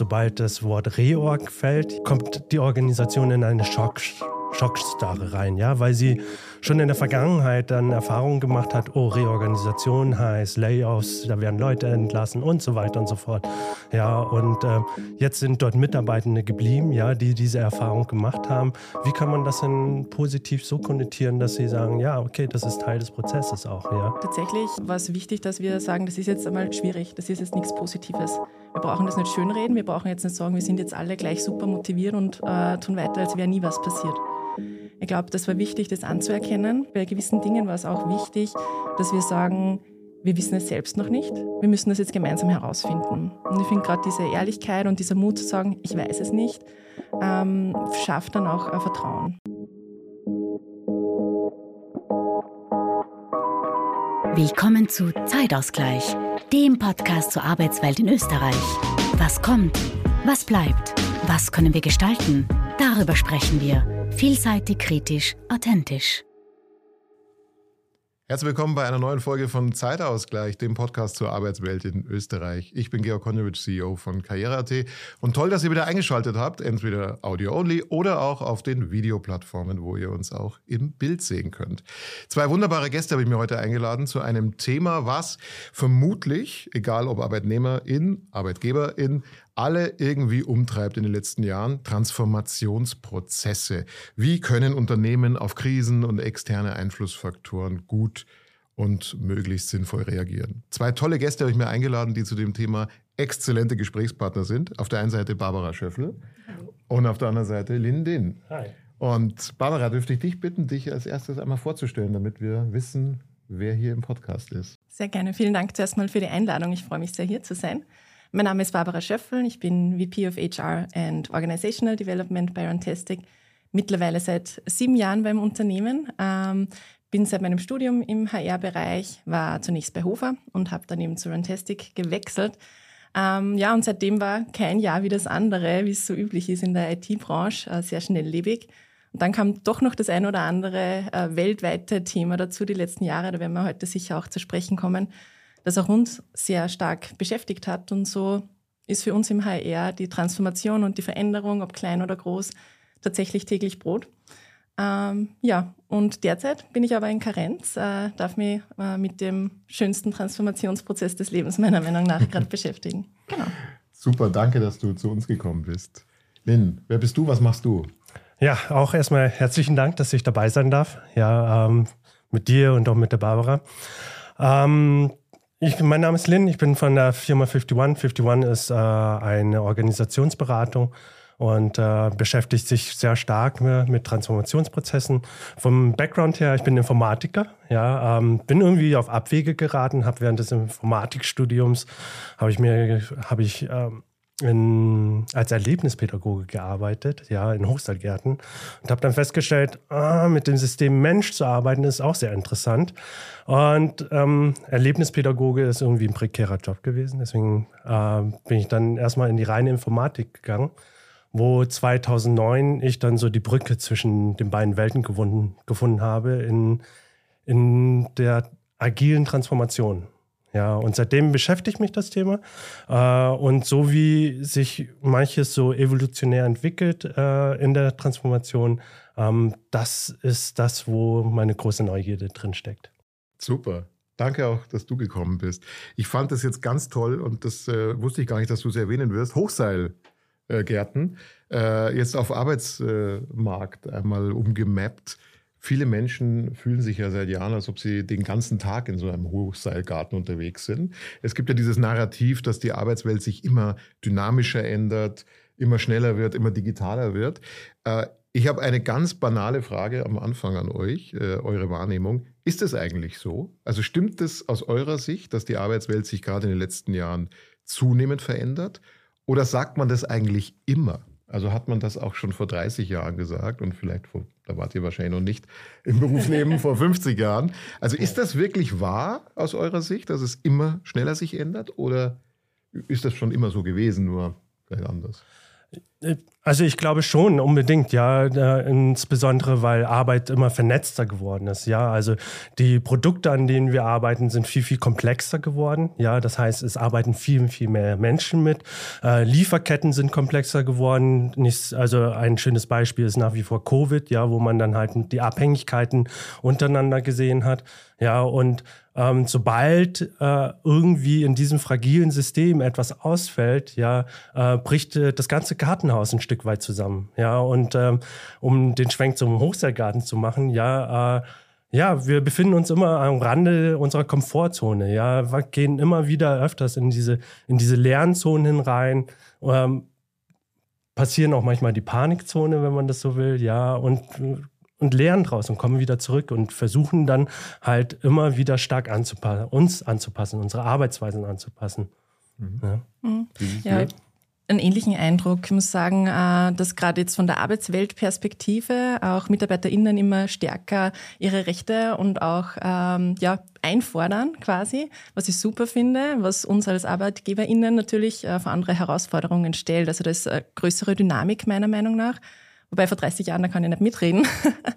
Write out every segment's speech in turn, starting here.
sobald das Wort Reorg fällt, kommt die Organisation in eine Schock, Schockstarre rein, ja, weil sie schon in der Vergangenheit dann Erfahrungen gemacht hat, oh, Reorganisation heißt Layoffs, da werden Leute entlassen und so weiter und so fort. Ja, und äh, jetzt sind dort Mitarbeitende geblieben, ja, die diese Erfahrung gemacht haben. Wie kann man das denn positiv so konnotieren, dass sie sagen, ja, okay, das ist Teil des Prozesses auch, ja? Tatsächlich war es wichtig, dass wir sagen, das ist jetzt einmal schwierig, das ist jetzt nichts Positives. Wir brauchen das nicht schönreden, wir brauchen jetzt nicht sagen, wir sind jetzt alle gleich super motiviert und äh, tun weiter, als wäre nie was passiert. Ich glaube, das war wichtig, das anzuerkennen. Bei gewissen Dingen war es auch wichtig, dass wir sagen, wir wissen es selbst noch nicht. Wir müssen das jetzt gemeinsam herausfinden. Und ich finde gerade diese Ehrlichkeit und dieser Mut zu sagen, ich weiß es nicht, ähm, schafft dann auch ein Vertrauen. Willkommen zu Zeitausgleich, dem Podcast zur Arbeitswelt in Österreich. Was kommt? Was bleibt? Was können wir gestalten? Darüber sprechen wir Vielseitig, kritisch, authentisch. Herzlich willkommen bei einer neuen Folge von Zeitausgleich, dem Podcast zur Arbeitswelt in Österreich. Ich bin Georg Konjovic, CEO von Karriere.at und toll, dass ihr wieder eingeschaltet habt, entweder Audio-only oder auch auf den Videoplattformen, wo ihr uns auch im Bild sehen könnt. Zwei wunderbare Gäste habe ich mir heute eingeladen zu einem Thema, was vermutlich, egal ob Arbeitnehmerin, Arbeitgeberin, alle irgendwie umtreibt in den letzten Jahren, Transformationsprozesse. Wie können Unternehmen auf Krisen und externe Einflussfaktoren gut und möglichst sinnvoll reagieren? Zwei tolle Gäste habe ich mir eingeladen, die zu dem Thema exzellente Gesprächspartner sind. Auf der einen Seite Barbara Schöffel und auf der anderen Seite Lindin. Hi. Und Barbara, dürfte ich dich bitten, dich als erstes einmal vorzustellen, damit wir wissen, wer hier im Podcast ist. Sehr gerne. Vielen Dank zuerst mal für die Einladung. Ich freue mich sehr, hier zu sein. Mein Name ist Barbara Schöffel. Ich bin VP of HR and Organizational Development bei Runtastic. Mittlerweile seit sieben Jahren beim Unternehmen. Ähm, bin seit meinem Studium im HR-Bereich, war zunächst bei Hofer und habe dann eben zu Runtastic gewechselt. Ähm, ja, und seitdem war kein Jahr wie das andere, wie es so üblich ist in der IT-Branche, äh, sehr schnelllebig. Und dann kam doch noch das ein oder andere äh, weltweite Thema dazu die letzten Jahre, da werden wir heute sicher auch zu sprechen kommen das auch uns sehr stark beschäftigt hat. Und so ist für uns im HR die Transformation und die Veränderung, ob klein oder groß, tatsächlich täglich Brot. Ähm, ja, und derzeit bin ich aber in Karenz, äh, darf mich äh, mit dem schönsten Transformationsprozess des Lebens meiner Meinung nach gerade beschäftigen. Genau. Super, danke, dass du zu uns gekommen bist. Lynn, wer bist du? Was machst du? Ja, auch erstmal herzlichen Dank, dass ich dabei sein darf. Ja, ähm, mit dir und auch mit der Barbara. Ähm, ich, mein Name ist Lynn, ich bin von der Firma 51. 51 ist äh, eine Organisationsberatung und äh, beschäftigt sich sehr stark mit, mit, Transformationsprozessen. Vom Background her, ich bin Informatiker, ja, ähm, bin irgendwie auf Abwege geraten, habe während des Informatikstudiums habe ich mir habe ich ähm, in, als Erlebnispädagoge gearbeitet, ja, in Hochseilgärten und habe dann festgestellt, ah, mit dem System Mensch zu arbeiten ist auch sehr interessant. Und ähm, Erlebnispädagoge ist irgendwie ein prekärer Job gewesen, deswegen äh, bin ich dann erstmal in die reine Informatik gegangen, wo 2009 ich dann so die Brücke zwischen den beiden Welten gefunden, gefunden habe in, in der agilen Transformation. Ja, und seitdem beschäftigt mich das Thema. Äh, und so wie sich manches so evolutionär entwickelt äh, in der Transformation, ähm, das ist das, wo meine große Neugierde drin steckt. Super. Danke auch, dass du gekommen bist. Ich fand das jetzt ganz toll und das äh, wusste ich gar nicht, dass du es erwähnen wirst. Hochseilgärten, äh, jetzt auf Arbeitsmarkt einmal umgemappt. Viele Menschen fühlen sich ja seit Jahren, als ob sie den ganzen Tag in so einem Hochseilgarten unterwegs sind. Es gibt ja dieses Narrativ, dass die Arbeitswelt sich immer dynamischer ändert, immer schneller wird, immer digitaler wird. Äh, ich habe eine ganz banale Frage am Anfang an euch, äh, eure Wahrnehmung. Ist es eigentlich so? Also stimmt es aus eurer Sicht, dass die Arbeitswelt sich gerade in den letzten Jahren zunehmend verändert? Oder sagt man das eigentlich immer? Also hat man das auch schon vor 30 Jahren gesagt und vielleicht vor, da wart ihr wahrscheinlich noch nicht im Berufsleben vor 50 Jahren. Also ist das wirklich wahr aus eurer Sicht, dass es immer schneller sich ändert oder ist das schon immer so gewesen, nur vielleicht anders? Also ich glaube schon, unbedingt, ja, insbesondere weil Arbeit immer vernetzter geworden ist, ja. Also die Produkte, an denen wir arbeiten, sind viel, viel komplexer geworden, ja. Das heißt, es arbeiten viel, viel mehr Menschen mit. Äh, Lieferketten sind komplexer geworden. Also ein schönes Beispiel ist nach wie vor Covid, ja, wo man dann halt die Abhängigkeiten untereinander gesehen hat, ja. Und ähm, sobald äh, irgendwie in diesem fragilen System etwas ausfällt, ja, äh, bricht äh, das ganze Gartenhaus ein Stück weit zusammen. Ja, und ähm, um den Schwenk zum Hochseilgarten zu machen, ja, äh, ja, wir befinden uns immer am Rande unserer Komfortzone. Ja, wir gehen immer wieder öfters in diese, in diese Lernzonen rein. Ähm, passieren auch manchmal die Panikzone, wenn man das so will, ja, und und lernen draus und kommen wieder zurück und versuchen dann halt immer wieder stark anzupassen, uns anzupassen, unsere Arbeitsweisen anzupassen. Mhm. Ja. Mhm. ja einen ähnlichen Eindruck. Ich muss sagen, äh, dass gerade jetzt von der Arbeitsweltperspektive auch MitarbeiterInnen immer stärker ihre Rechte und auch ähm, ja, einfordern quasi, was ich super finde, was uns als ArbeitgeberInnen natürlich äh, vor andere Herausforderungen stellt. Also das ist eine größere Dynamik meiner Meinung nach. Wobei vor 30 Jahren, da kann ich nicht mitreden.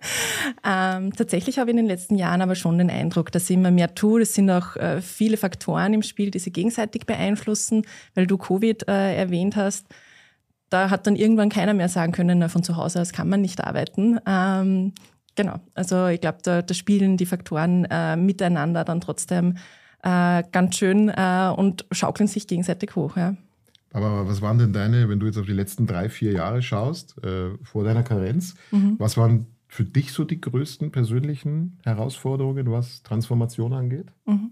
ähm, tatsächlich habe ich in den letzten Jahren aber schon den Eindruck, dass ich immer mehr tue. Es sind auch äh, viele Faktoren im Spiel, die sich gegenseitig beeinflussen, weil du Covid äh, erwähnt hast. Da hat dann irgendwann keiner mehr sagen können, na, von zu Hause aus kann man nicht arbeiten. Ähm, genau, also ich glaube, da, da, spielen die Faktoren äh, miteinander dann trotzdem äh, ganz schön äh, und schaukeln sich gegenseitig hoch. Ja. Aber was waren denn deine, wenn du jetzt auf die letzten drei, vier Jahre schaust, äh, vor deiner Karenz, mhm. was waren für dich so die größten persönlichen Herausforderungen, was Transformation angeht? Mhm.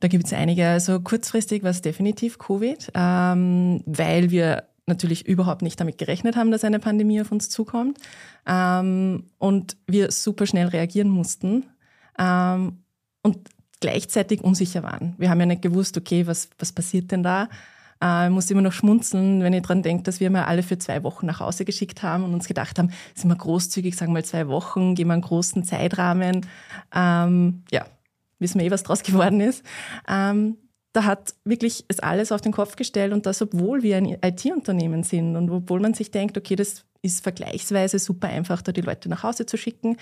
Da gibt es einige. Also kurzfristig war es definitiv Covid, ähm, weil wir natürlich überhaupt nicht damit gerechnet haben, dass eine Pandemie auf uns zukommt ähm, und wir super schnell reagieren mussten ähm, und gleichzeitig unsicher waren. Wir haben ja nicht gewusst, okay, was, was passiert denn da? Äh, muss immer noch schmunzeln, wenn ich dran denke, dass wir mal alle für zwei Wochen nach Hause geschickt haben und uns gedacht haben, sind wir großzügig, sagen wir mal zwei Wochen, geben wir einen großen Zeitrahmen. Ähm, ja, wissen wir eh, was draus geworden ist. Ähm, da hat wirklich es alles auf den Kopf gestellt und das, obwohl wir ein IT-Unternehmen sind und obwohl man sich denkt, okay, das ist vergleichsweise super einfach, da die Leute nach Hause zu schicken.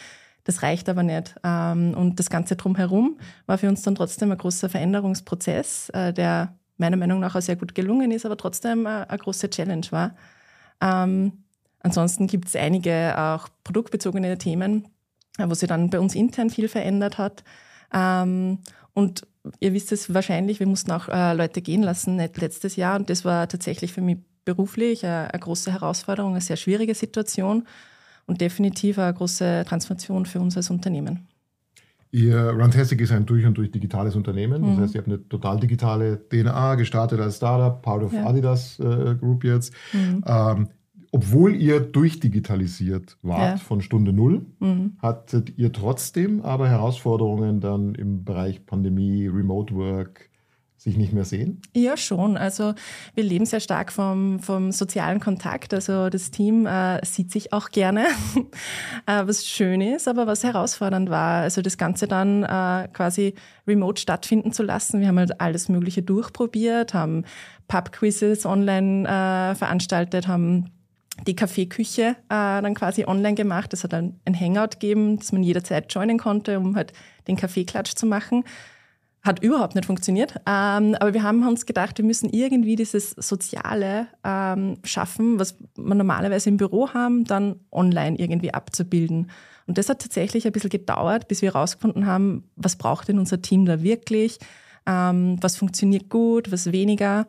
Das reicht aber nicht. Ähm, und das Ganze drumherum war für uns dann trotzdem ein großer Veränderungsprozess, äh, der meiner Meinung nach auch sehr gut gelungen ist, aber trotzdem eine, eine große Challenge war. Ähm, ansonsten gibt es einige auch produktbezogene Themen, wo sich dann bei uns intern viel verändert hat. Ähm, und ihr wisst es wahrscheinlich, wir mussten auch äh, Leute gehen lassen letztes Jahr und das war tatsächlich für mich beruflich eine, eine große Herausforderung, eine sehr schwierige Situation und definitiv eine große Transformation für uns als Unternehmen. Ihr Runtastic ist ein durch und durch digitales Unternehmen. Das mhm. heißt, ihr habt eine total digitale DNA, gestartet als Startup, Part of ja. Adidas äh, Group jetzt. Mhm. Ähm, obwohl ihr durchdigitalisiert wart ja. von Stunde Null, mhm. hattet ihr trotzdem aber Herausforderungen dann im Bereich Pandemie, Remote Work, sich nicht mehr sehen? Ja, schon. Also wir leben sehr stark vom, vom sozialen Kontakt. Also das Team äh, sieht sich auch gerne, äh, was schön ist, aber was herausfordernd war. Also das Ganze dann äh, quasi remote stattfinden zu lassen. Wir haben halt alles Mögliche durchprobiert, haben Pub-Quizzes online äh, veranstaltet, haben die Kaffeeküche äh, dann quasi online gemacht. Es hat dann ein Hangout gegeben, das man jederzeit joinen konnte, um halt den Kaffeeklatsch zu machen. Hat überhaupt nicht funktioniert. Ähm, aber wir haben uns gedacht, wir müssen irgendwie dieses Soziale ähm, schaffen, was wir normalerweise im Büro haben, dann online irgendwie abzubilden. Und das hat tatsächlich ein bisschen gedauert, bis wir herausgefunden haben, was braucht denn unser Team da wirklich, ähm, was funktioniert gut, was weniger.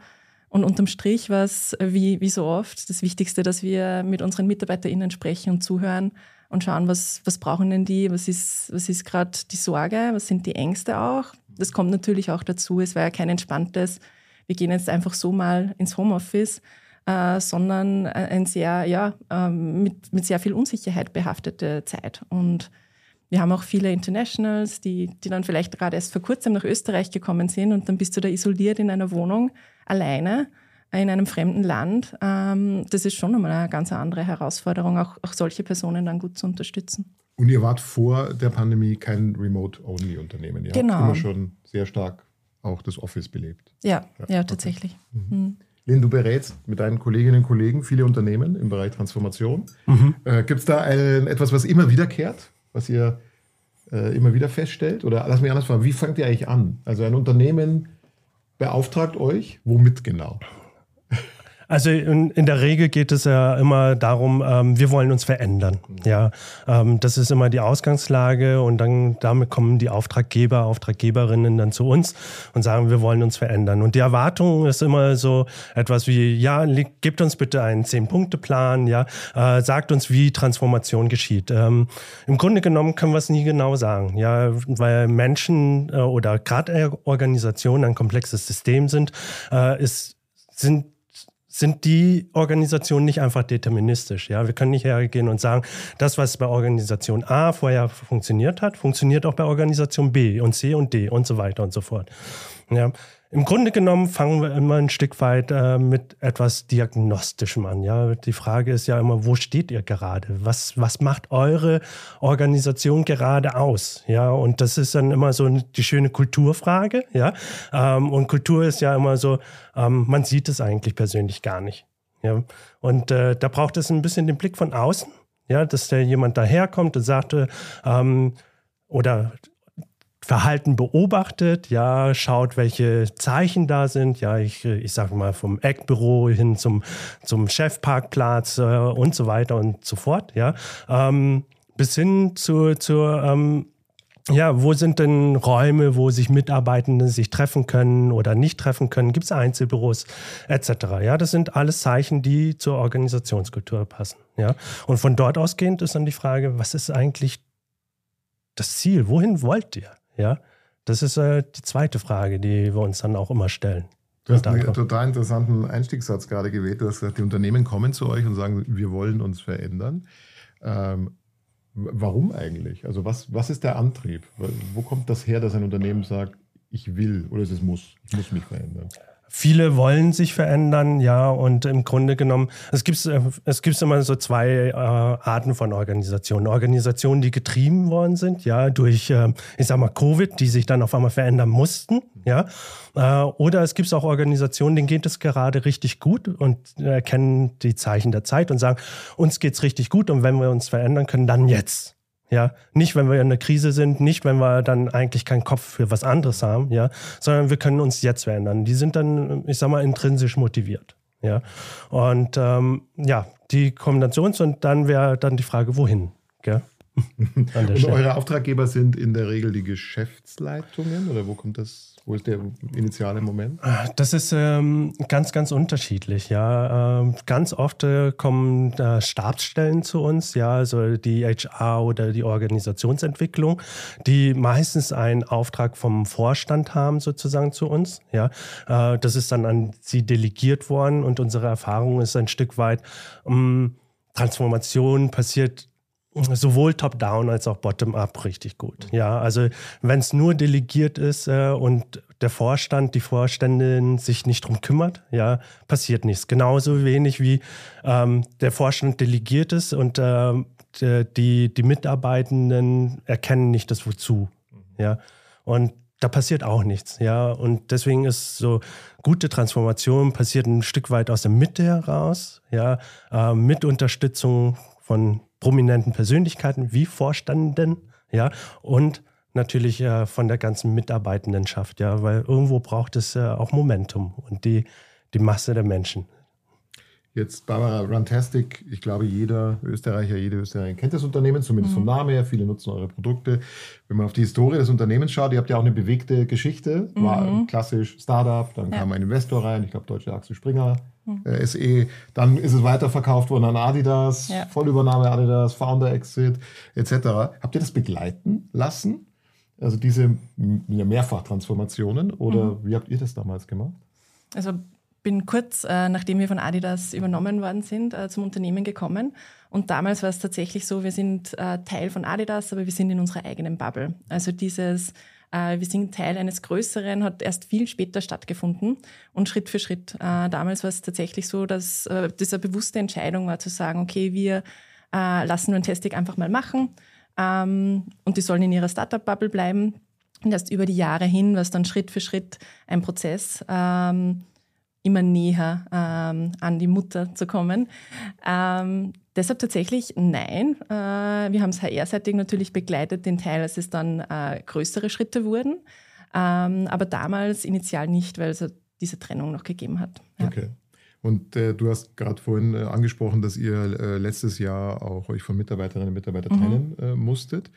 Und unterm Strich war es, wie, wie so oft, das Wichtigste, dass wir mit unseren MitarbeiterInnen sprechen und zuhören und schauen, was, was brauchen denn die, was ist, was ist gerade die Sorge, was sind die Ängste auch, das kommt natürlich auch dazu. Es war ja kein entspanntes, wir gehen jetzt einfach so mal ins Homeoffice, äh, sondern ein sehr, ja, äh, mit, mit sehr viel Unsicherheit behaftete Zeit. Und wir haben auch viele Internationals, die, die dann vielleicht gerade erst vor kurzem nach Österreich gekommen sind und dann bist du da isoliert in einer Wohnung alleine in einem fremden Land. Ähm, das ist schon einmal eine ganz andere Herausforderung, auch, auch solche Personen dann gut zu unterstützen. Und ihr wart vor der Pandemie kein Remote-Only-Unternehmen. Ihr genau. habt immer schon sehr stark auch das Office belebt. Ja, ja, ja tatsächlich. Mhm. Mhm. Lynn, du berätst mit deinen Kolleginnen und Kollegen viele Unternehmen im Bereich Transformation. Mhm. Äh, Gibt es da ein, etwas, was immer wiederkehrt, was ihr äh, immer wieder feststellt? Oder lass mich anders fragen, wie fangt ihr eigentlich an? Also ein Unternehmen beauftragt euch, womit genau? Also in, in, der Regel geht es ja immer darum, ähm, wir wollen uns verändern. Ja, ähm, das ist immer die Ausgangslage und dann damit kommen die Auftraggeber, Auftraggeberinnen dann zu uns und sagen, wir wollen uns verändern. Und die Erwartung ist immer so etwas wie, ja, gebt uns bitte einen Zehn-Punkte-Plan, ja, äh, sagt uns, wie Transformation geschieht. Ähm, Im Grunde genommen können wir es nie genau sagen, ja, weil Menschen äh, oder gerade Organisationen ein komplexes System sind, äh, ist, sind sind die Organisationen nicht einfach deterministisch. Ja, wir können nicht hergehen und sagen, das, was bei Organisation A vorher funktioniert hat, funktioniert auch bei Organisation B und C und D und so weiter und so fort. Ja, im Grunde genommen fangen wir immer ein Stück weit äh, mit etwas Diagnostischem an. Ja, die Frage ist ja immer, wo steht ihr gerade? Was, was macht eure Organisation gerade aus? Ja, und das ist dann immer so die schöne Kulturfrage. Ja, ähm, und Kultur ist ja immer so, ähm, man sieht es eigentlich persönlich gar nicht. Ja, und äh, da braucht es ein bisschen den Blick von außen. Ja, dass da jemand daherkommt und sagte, ähm, oder Verhalten beobachtet, ja, schaut, welche Zeichen da sind, ja, ich, ich sage mal vom Eckbüro hin zum, zum Chefparkplatz äh, und so weiter und so fort, ja, ähm, bis hin zu, zur, ähm, ja, wo sind denn Räume, wo sich Mitarbeitende sich treffen können oder nicht treffen können? Gibt es Einzelbüros etc.? Ja, das sind alles Zeichen, die zur Organisationskultur passen. Ja, und von dort ausgehend ist dann die Frage, was ist eigentlich das Ziel? Wohin wollt ihr? Ja, das ist äh, die zweite Frage, die wir uns dann auch immer stellen. Du hast einen total interessanten Einstiegssatz gerade gewählt. Du hast gesagt, die Unternehmen kommen zu euch und sagen, wir wollen uns verändern. Ähm, warum eigentlich? Also was, was ist der Antrieb? Wo kommt das her, dass ein Unternehmen sagt, ich will oder es muss, ich muss mich verändern? Viele wollen sich verändern, ja, und im Grunde genommen, es gibt, es gibt immer so zwei äh, Arten von Organisationen. Organisationen, die getrieben worden sind, ja, durch, äh, ich sag mal, Covid, die sich dann auf einmal verändern mussten, ja. Äh, oder es gibt auch Organisationen, denen geht es gerade richtig gut und erkennen die Zeichen der Zeit und sagen, uns geht's richtig gut und wenn wir uns verändern können, dann jetzt. Ja, nicht, wenn wir in einer Krise sind, nicht, wenn wir dann eigentlich keinen Kopf für was anderes haben, ja, sondern wir können uns jetzt verändern. Die sind dann, ich sag mal, intrinsisch motiviert. Ja, und ähm, ja, die Kombination und dann wäre dann die Frage, wohin. Gell? und eure Auftraggeber sind in der Regel die Geschäftsleitungen oder wo kommt das wo ist der initiale Moment? Das ist ähm, ganz, ganz unterschiedlich. Ja, ähm, ganz oft äh, kommen äh, Stabsstellen zu uns, ja, also die HR oder die Organisationsentwicklung, die meistens einen Auftrag vom Vorstand haben sozusagen zu uns. Ja, äh, das ist dann an sie delegiert worden und unsere Erfahrung ist ein Stück weit ähm, Transformation passiert sowohl top-down als auch bottom-up richtig gut. Ja, also wenn es nur delegiert ist äh, und der Vorstand, die Vorständin sich nicht drum kümmert, ja, passiert nichts. Genauso wenig wie ähm, der Vorstand delegiert ist und äh, die, die Mitarbeitenden erkennen nicht das Wozu. Ja, und da passiert auch nichts, ja. Und deswegen ist so gute Transformation passiert ein Stück weit aus der Mitte heraus, ja, äh, mit Unterstützung von prominenten Persönlichkeiten wie Vorstanden, ja, und natürlich äh, von der ganzen Mitarbeitendenschaft, ja, weil irgendwo braucht es äh, auch Momentum und die, die Masse der Menschen. Jetzt Barbara Runtastic, ich glaube, jeder Österreicher, jede Österreicherin kennt das Unternehmen, zumindest vom mhm. Namen her. Viele nutzen eure Produkte. Wenn man auf die Historie des Unternehmens schaut, ihr habt ja auch eine bewegte Geschichte. War mhm. klassisch Startup, dann ja. kam ein Investor rein, ich glaube, Deutsche Axel Springer, mhm. äh, SE. Dann ist es weiterverkauft worden an Adidas, ja. Vollübernahme Adidas, Founder Exit etc. Habt ihr das begleiten lassen? Also diese Mehrfachtransformationen oder mhm. wie habt ihr das damals gemacht? Also bin kurz, äh, nachdem wir von Adidas übernommen worden sind, äh, zum Unternehmen gekommen. Und damals war es tatsächlich so, wir sind äh, Teil von Adidas, aber wir sind in unserer eigenen Bubble. Also dieses, wir sind Teil eines Größeren, hat erst viel später stattgefunden und Schritt für Schritt. Äh, damals war es tatsächlich so, dass äh, das eine bewusste Entscheidung war zu sagen, okay, wir lassen Runtastic einfach mal machen ähm, und die sollen in ihrer Startup-Bubble bleiben. Und erst über die Jahre hin war es dann Schritt für Schritt ein Prozess, ähm, immer näher ähm, an die Mutter zu kommen. Ähm, deshalb tatsächlich nein. Äh, wir haben es HR-seitig natürlich begleitet, den Teil, als es dann äh, größere Schritte wurden. Ähm, aber damals initial nicht, weil es diese Trennung noch gegeben hat. Ja. Okay. Und äh, du hast gerade vorhin äh, angesprochen, dass ihr äh, letztes Jahr auch euch von Mitarbeiterinnen und Mitarbeitern mhm. trennen äh, musstet.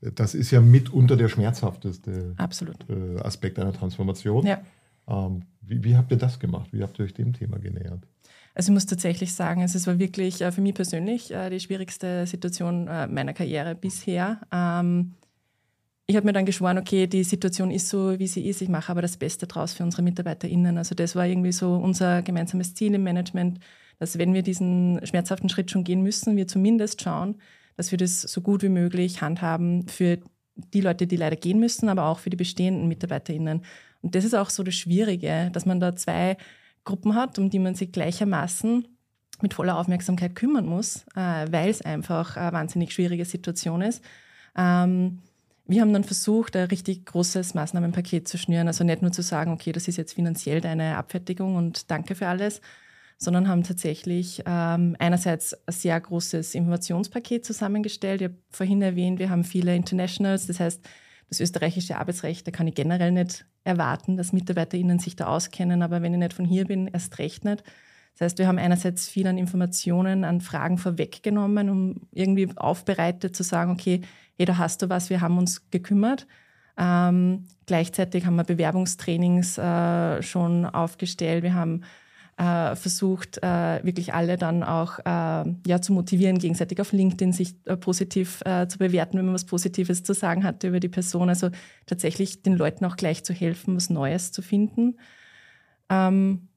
Das ist ja mitunter der schmerzhafteste äh, Aspekt einer Transformation. Ja. Ähm, wie, wie, habt ihr das gemacht? Wie habt ihr euch dem Thema genähert? Also ich muss tatsächlich sagen, es war wirklich äh, für mich persönlich die schwierigste Situation meiner Karriere bisher. Ähm, ich habe mir dann geschworen, okay, die Situation ist so, wie sie ist, ich mache aber das Beste draus für unsere MitarbeiterInnen. Also das war irgendwie so unser gemeinsames Ziel im Management, dass wenn wir diesen schmerzhaften Schritt schon gehen müssen, wir zumindest schauen, dass wir das so gut wie möglich handhaben für die Leute, die leider gehen müssen, aber auch für die bestehenden MitarbeiterInnen. Und das ist auch so das Schwierige, dass man da zwei Gruppen hat, um die man sich gleichermaßen mit voller Aufmerksamkeit kümmern muss, äh, weil es einfach eine wahnsinnig schwierige Situation ist. Ähm, wir haben dann versucht, ein richtig großes Maßnahmenpaket zu schnüren. Also nicht nur zu sagen, okay, das ist jetzt finanziell deine Abfertigung und danke für alles, sondern haben tatsächlich ähm, einerseits ein sehr großes Informationspaket zusammengestellt. Ich habe vorhin erwähnt, wir haben viele Internationals, das heißt, das österreichische Arbeitsrecht, da kann ich generell nicht erwarten, dass MitarbeiterInnen sich da auskennen, aber wenn ich nicht von hier bin, erst recht nicht. Das heißt, wir haben einerseits viel an Informationen, an Fragen vorweggenommen, um irgendwie aufbereitet zu sagen, okay, hey, da hast du was, wir haben uns gekümmert. Ähm, gleichzeitig haben wir Bewerbungstrainings äh, schon aufgestellt. Wir haben äh, versucht, äh, wirklich alle dann auch äh, ja, zu motivieren, gegenseitig auf LinkedIn sich äh, positiv äh, zu bewerten, wenn man was Positives zu sagen hatte über die Person. Also tatsächlich den Leuten auch gleich zu helfen, was Neues zu finden. Ähm,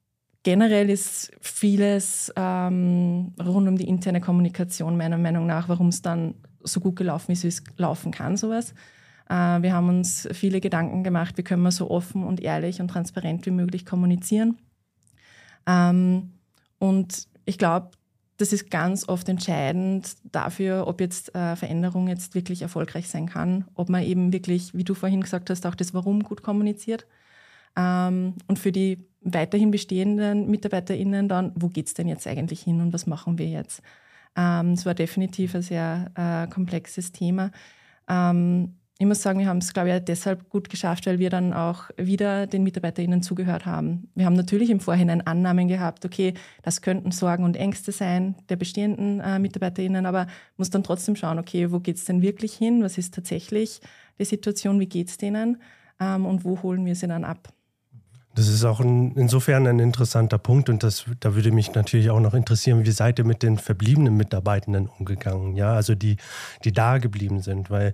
generell ist vieles ähm, rund um die interne Kommunikation meiner Meinung nach, warum es dann so gut gelaufen ist, wie es laufen kann, sowas. Äh, wir haben uns viele Gedanken gemacht, wie können wir so offen und ehrlich und transparent wie möglich kommunizieren. Ähm, und ich glaube, das ist ganz oft entscheidend dafür, ob jetzt äh, Veränderung jetzt wirklich erfolgreich sein kann, ob man eben wirklich, wie du vorhin gesagt hast, auch das Warum gut kommuniziert. Ähm, und für die weiterhin bestehenden MitarbeiterInnen dann, wo geht es denn jetzt eigentlich hin und was machen wir jetzt? Ähm, es war definitiv ein sehr äh, komplexes Thema. Ähm, ich muss sagen, wir haben es, glaube ich, deshalb gut geschafft, weil wir dann auch wieder den MitarbeiterInnen zugehört haben. Wir haben natürlich im Vorhinein Annahmen gehabt, okay, das könnten Sorgen und Ängste sein der bestehenden äh, MitarbeiterInnen, aber muss dann trotzdem schauen, okay, wo geht es denn wirklich hin? Was ist tatsächlich die Situation? Wie geht es denen? Ähm, und wo holen wir sie dann ab? Das ist auch ein, insofern ein interessanter Punkt und das, da würde mich natürlich auch noch interessieren, wie seid ihr mit den verbliebenen Mitarbeitenden umgegangen, ja, also die, die da geblieben sind, weil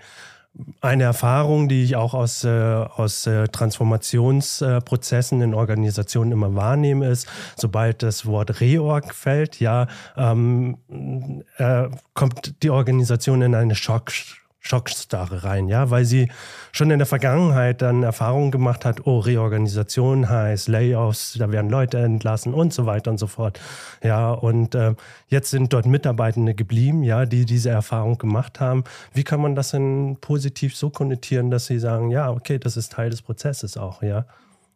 eine Erfahrung, die ich auch aus, äh, aus äh, Transformationsprozessen in Organisationen immer wahrnehme, ist, sobald das Wort Reorg fällt, ja, ähm, äh, kommt die Organisation in eine Schock, Schockstarre rein, ja, weil sie schon in der Vergangenheit dann Erfahrungen gemacht hat, oh, Reorganisation heißt Layoffs, da werden Leute entlassen und so weiter und so fort. Ja, und äh, jetzt sind dort Mitarbeitende geblieben, ja, die diese Erfahrung gemacht haben. Wie kann man das denn positiv so konnotieren, dass sie sagen, ja, okay, das ist Teil des Prozesses auch, ja?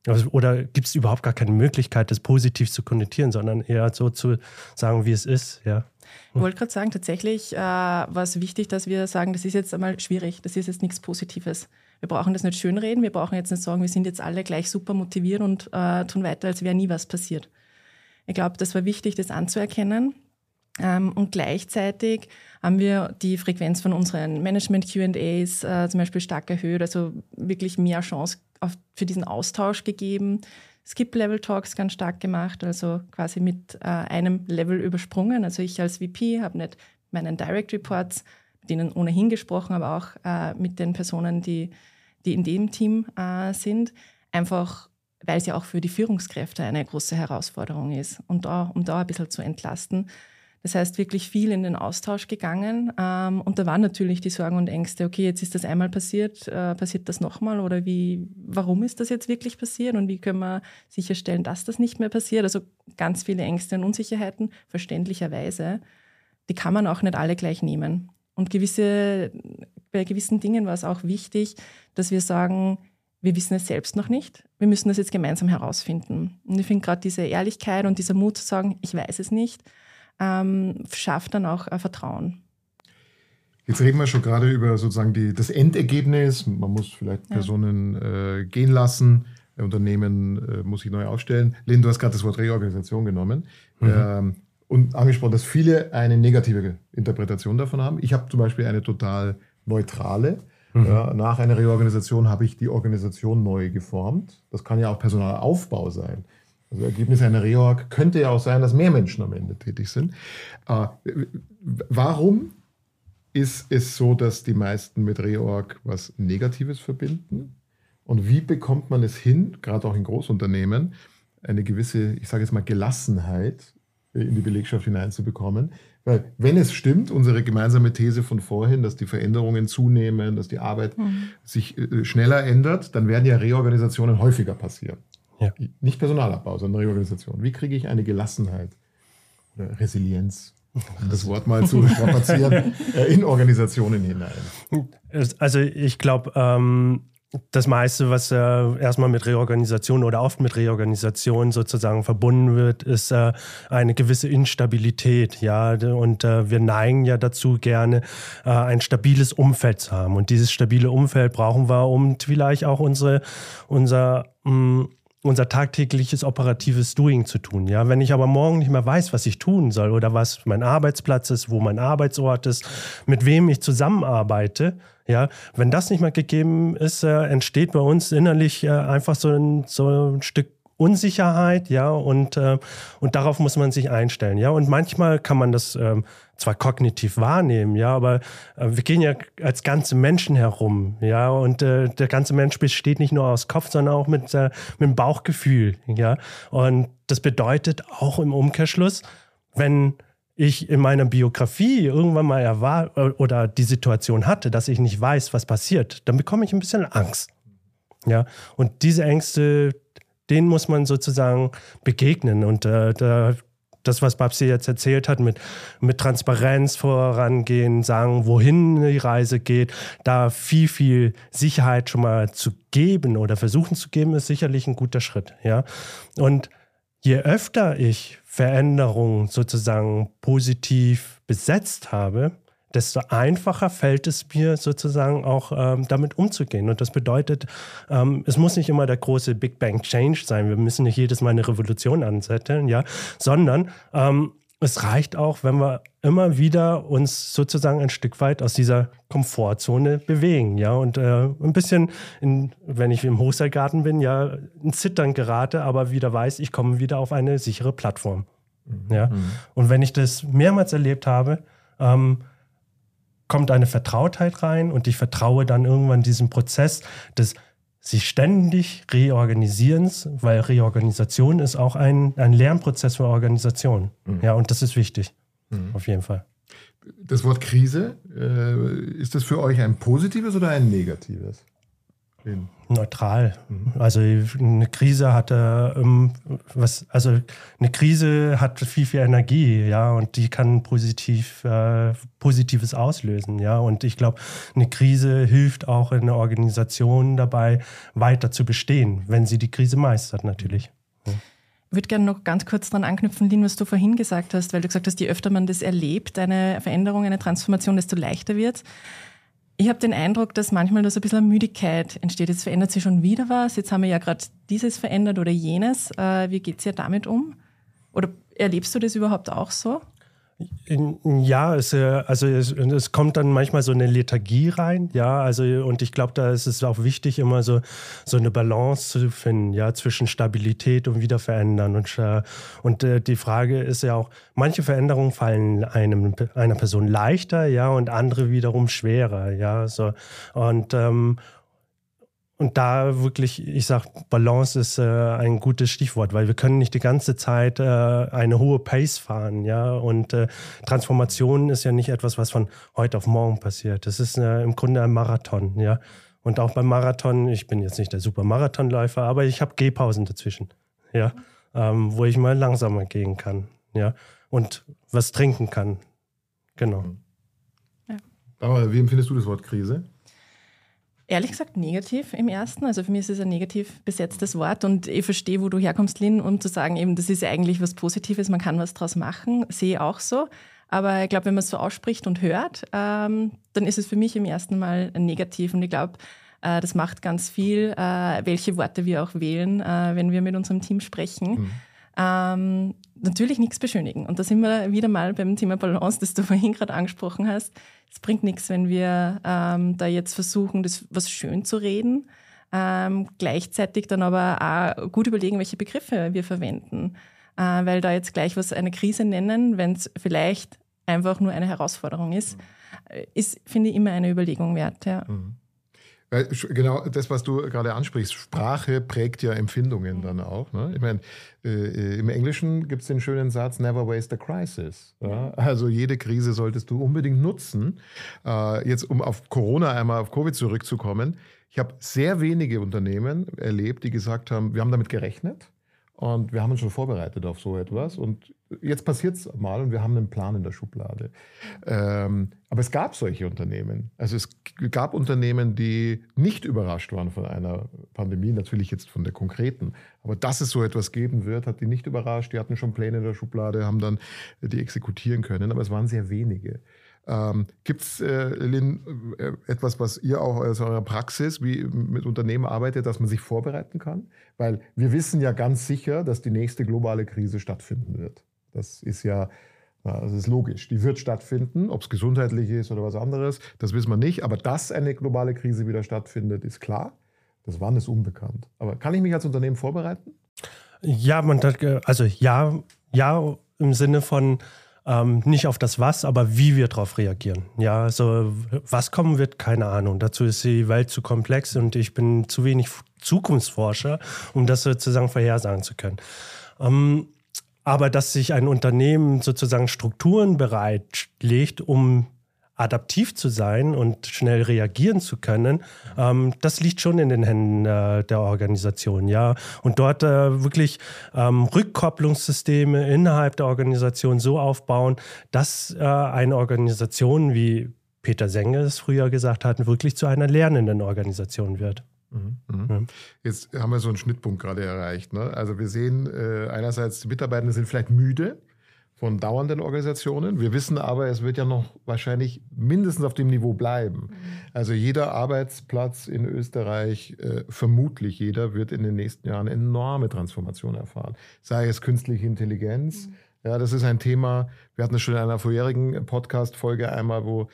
Also, oder gibt es überhaupt gar keine Möglichkeit, das positiv zu konnotieren, sondern eher so zu sagen, wie es ist, ja? Ich wollte gerade sagen, tatsächlich äh, war es wichtig, dass wir sagen, das ist jetzt einmal schwierig, das ist jetzt nichts Positives. Wir brauchen das nicht schönreden, wir brauchen jetzt nicht sagen, wir sind jetzt alle gleich super motiviert und äh, tun weiter, als wäre nie was passiert. Ich glaube, das war wichtig, das anzuerkennen. Ähm, und gleichzeitig haben wir die Frequenz von unseren Management-QAs äh, zum Beispiel stark erhöht, also wirklich mehr Chance auf, für diesen Austausch gegeben. Skip-Level-Talks ganz stark gemacht, also quasi mit äh, einem Level übersprungen. Also ich als VP habe nicht meinen Direct Reports, mit denen ohnehin gesprochen, aber auch äh, mit den Personen, die, die in dem Team äh, sind, einfach weil es ja auch für die Führungskräfte eine große Herausforderung ist und da, um da ein bisschen zu entlasten. Das heißt, wirklich viel in den Austausch gegangen. Ähm, und da waren natürlich die Sorgen und Ängste, okay, jetzt ist das einmal passiert, äh, passiert das nochmal oder wie, warum ist das jetzt wirklich passiert und wie können wir sicherstellen, dass das nicht mehr passiert? Also ganz viele Ängste und Unsicherheiten, verständlicherweise. Die kann man auch nicht alle gleich nehmen. Und gewisse, bei gewissen Dingen war es auch wichtig, dass wir sagen, wir wissen es selbst noch nicht. Wir müssen das jetzt gemeinsam herausfinden. Und ich finde gerade diese Ehrlichkeit und dieser Mut zu sagen, ich weiß es nicht, ähm, schafft dann auch äh, Vertrauen. Jetzt reden wir schon gerade über sozusagen die, das Endergebnis. Man muss vielleicht Personen ja. äh, gehen lassen. Unternehmen äh, muss sich neu aufstellen. Lynn, du hast gerade das Wort Reorganisation genommen mhm. ähm, und angesprochen, dass viele eine negative Interpretation davon haben. Ich habe zum Beispiel eine total neutrale. Mhm. Ja, nach einer Reorganisation habe ich die Organisation neu geformt. Das kann ja auch Personalaufbau sein. Also Ergebnis einer Reorg könnte ja auch sein, dass mehr Menschen am Ende tätig sind. Äh, warum ist es so, dass die meisten mit Reorg was Negatives verbinden? Und wie bekommt man es hin, gerade auch in Großunternehmen, eine gewisse, ich sage jetzt mal, Gelassenheit in die Belegschaft hineinzubekommen? Weil wenn es stimmt, unsere gemeinsame These von vorhin, dass die Veränderungen zunehmen, dass die Arbeit mhm. sich äh, schneller ändert, dann werden ja Reorganisationen häufiger passieren. Ja. Nicht Personalabbau, sondern Reorganisation. Wie kriege ich eine Gelassenheit oder Resilienz? Um das Wort mal zu strapazieren, äh, in Organisationen hinein. Also ich glaube, ähm, das meiste, was äh, erstmal mit Reorganisation oder oft mit Reorganisation sozusagen verbunden wird, ist äh, eine gewisse Instabilität. Ja, und äh, wir neigen ja dazu, gerne äh, ein stabiles Umfeld zu haben. Und dieses stabile Umfeld brauchen wir, um vielleicht auch unsere, unser mh, mm, unser tagtägliches operatives Doing zu tun. Ja, wenn ich aber morgen nicht mehr weiß, was ich tun soll oder was mein Arbeitsplatz ist, wo mein Arbeitsort ist, mit wem ich zusammenarbeite, ja, wenn das nicht mehr gegeben ist, äh, entsteht bei uns innerlich äh, einfach so ein, so ein Stück Unsicherheit, ja, und, äh, und darauf muss man sich einstellen, ja. Und manchmal kann man das ähm, zwar kognitiv wahrnehmen, ja, aber äh, wir gehen ja als ganze Menschen herum, ja, und äh, der ganze Mensch besteht nicht nur aus Kopf, sondern auch mit, äh, mit dem Bauchgefühl, ja. Und das bedeutet auch im Umkehrschluss, wenn ich in meiner Biografie irgendwann mal erwar oder die Situation hatte, dass ich nicht weiß, was passiert, dann bekomme ich ein bisschen Angst. Ja, und diese Ängste, denen muss man sozusagen begegnen. Und äh, da, das, was Babsi jetzt erzählt hat, mit, mit Transparenz vorangehen, sagen, wohin die Reise geht, da viel, viel Sicherheit schon mal zu geben oder versuchen zu geben, ist sicherlich ein guter Schritt. Ja? Und je öfter ich Veränderungen sozusagen positiv besetzt habe, desto einfacher fällt es mir sozusagen auch ähm, damit umzugehen. Und das bedeutet, ähm, es muss nicht immer der große Big Bang Change sein. Wir müssen nicht jedes Mal eine Revolution anzetteln, ja, sondern ähm, es reicht auch, wenn wir immer wieder uns sozusagen ein Stück weit aus dieser Komfortzone bewegen, ja, und äh, ein bisschen, in, wenn ich im Hochseilgarten bin, ja, in Zittern gerate, aber wieder weiß, ich komme wieder auf eine sichere Plattform, mhm. ja. Mhm. Und wenn ich das mehrmals erlebt habe, ähm, kommt eine Vertrautheit rein und ich vertraue dann irgendwann diesem Prozess des sich ständig Reorganisierens, weil Reorganisation ist auch ein, ein Lernprozess für Organisation. Mhm. Ja, und das ist wichtig. Mhm. Auf jeden Fall. Das Wort Krise, äh, ist das für euch ein positives oder ein negatives? Wen? Neutral. Mhm. Also eine Krise hat ähm, was, also eine Krise hat viel, viel Energie, ja, und die kann positiv, äh, Positives auslösen, ja. Und ich glaube, eine Krise hilft auch in der Organisation dabei, weiter zu bestehen, wenn sie die Krise meistert, natürlich. Ja. Ich würde gerne noch ganz kurz daran anknüpfen, Lin, was du vorhin gesagt hast, weil du gesagt hast, je öfter man das erlebt, eine Veränderung, eine Transformation, desto leichter wird ich habe den Eindruck, dass manchmal da so ein bisschen Müdigkeit entsteht. Jetzt verändert sich schon wieder was. Jetzt haben wir ja gerade dieses verändert oder jenes. Äh, wie geht es dir damit um? Oder erlebst du das überhaupt auch so? Ja, es, äh, also es, es, kommt dann manchmal so eine Lethargie rein, ja, also und ich glaube, da ist es auch wichtig, immer so, so eine Balance zu finden, ja, zwischen Stabilität und Wiederverändern. Und, äh, und äh, die Frage ist ja auch, manche Veränderungen fallen einem, einer Person leichter, ja, und andere wiederum schwerer, ja, so. Und ähm, und da wirklich, ich sage, Balance ist äh, ein gutes Stichwort, weil wir können nicht die ganze Zeit äh, eine hohe Pace fahren, ja. Und äh, Transformation ist ja nicht etwas, was von heute auf morgen passiert. Das ist äh, im Grunde ein Marathon, ja. Und auch beim Marathon, ich bin jetzt nicht der super Marathonläufer, aber ich habe Gehpausen dazwischen, ja, ähm, wo ich mal langsamer gehen kann, ja. Und was trinken kann. Genau. Ja. Aber wie empfindest du das Wort Krise? Ehrlich gesagt negativ im ersten. Also für mich ist es ein negativ besetztes Wort und ich verstehe, wo du herkommst, Lynn, um zu sagen, eben, das ist eigentlich was Positives, man kann was draus machen. Sehe ich auch so. Aber ich glaube, wenn man es so ausspricht und hört, ähm, dann ist es für mich im ersten Mal negativ. Und ich glaube, äh, das macht ganz viel, äh, welche Worte wir auch wählen, äh, wenn wir mit unserem Team sprechen. Mhm. Ähm, natürlich nichts beschönigen. Und da sind wir wieder mal beim Thema Balance, das du vorhin gerade angesprochen hast. Es bringt nichts, wenn wir ähm, da jetzt versuchen, das was schön zu reden, ähm, gleichzeitig dann aber auch gut überlegen, welche Begriffe wir verwenden. Äh, weil da jetzt gleich was eine Krise nennen, wenn es vielleicht einfach nur eine Herausforderung ist, mhm. ist, finde ich, immer eine Überlegung wert. Ja. Mhm. Genau, das, was du gerade ansprichst, Sprache prägt ja Empfindungen dann auch. Ne? Ich meine, äh, im Englischen gibt es den schönen Satz, never waste a crisis. Ja? Also jede Krise solltest du unbedingt nutzen. Äh, jetzt, um auf Corona einmal, auf Covid zurückzukommen. Ich habe sehr wenige Unternehmen erlebt, die gesagt haben, wir haben damit gerechnet. Und wir haben uns schon vorbereitet auf so etwas. Und jetzt passiert es mal und wir haben einen Plan in der Schublade. Ähm, aber es gab solche Unternehmen. Also es gab Unternehmen, die nicht überrascht waren von einer Pandemie, natürlich jetzt von der konkreten. Aber dass es so etwas geben wird, hat die nicht überrascht. Die hatten schon Pläne in der Schublade, haben dann die exekutieren können. Aber es waren sehr wenige. Ähm, Gibt es, äh, Lynn, äh, etwas, was ihr auch aus eurer Praxis wie mit Unternehmen arbeitet, dass man sich vorbereiten kann? Weil wir wissen ja ganz sicher, dass die nächste globale Krise stattfinden wird. Das ist ja, das ist logisch. Die wird stattfinden, ob es gesundheitlich ist oder was anderes, das wissen wir nicht. Aber dass eine globale Krise wieder stattfindet, ist klar. Das war ist unbekannt. Aber kann ich mich als Unternehmen vorbereiten? Ja, man, also ja, ja im Sinne von, ähm, nicht auf das Was, aber wie wir darauf reagieren. Ja, also was kommen wird, keine Ahnung. Dazu ist die Welt zu komplex und ich bin zu wenig Zukunftsforscher, um das sozusagen vorhersagen zu können. Ähm, aber dass sich ein Unternehmen sozusagen Strukturen bereitlegt, um adaptiv zu sein und schnell reagieren zu können, ähm, das liegt schon in den Händen äh, der Organisation, ja. Und dort äh, wirklich ähm, Rückkopplungssysteme innerhalb der Organisation so aufbauen, dass äh, eine Organisation, wie Peter Senge es früher gesagt hat, wirklich zu einer lernenden Organisation wird. Mhm. Mhm. Jetzt haben wir so einen Schnittpunkt gerade erreicht. Ne? Also wir sehen äh, einerseits, die Mitarbeiter sind vielleicht müde, von dauernden Organisationen. Wir wissen aber, es wird ja noch wahrscheinlich mindestens auf dem Niveau bleiben. Mhm. Also jeder Arbeitsplatz in Österreich, äh, vermutlich jeder, wird in den nächsten Jahren enorme Transformation erfahren. Sei es künstliche Intelligenz. Mhm. Ja, das ist ein Thema. Wir hatten es schon in einer vorherigen Podcast-Folge einmal, wo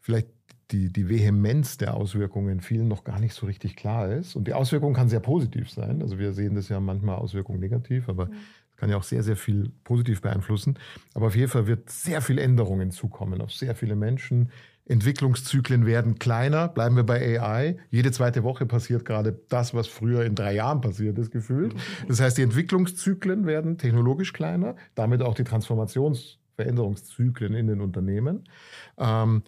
vielleicht die, die Vehemenz der Auswirkungen vielen noch gar nicht so richtig klar ist. Und die Auswirkung kann sehr positiv sein. Also wir sehen das ja manchmal Auswirkungen negativ, aber mhm kann ja auch sehr, sehr viel positiv beeinflussen. Aber auf jeden Fall wird sehr viel Änderungen zukommen auf sehr viele Menschen. Entwicklungszyklen werden kleiner. Bleiben wir bei AI. Jede zweite Woche passiert gerade das, was früher in drei Jahren passiert ist, gefühlt. Das heißt, die Entwicklungszyklen werden technologisch kleiner, damit auch die Transformationsveränderungszyklen in den Unternehmen. Ähm,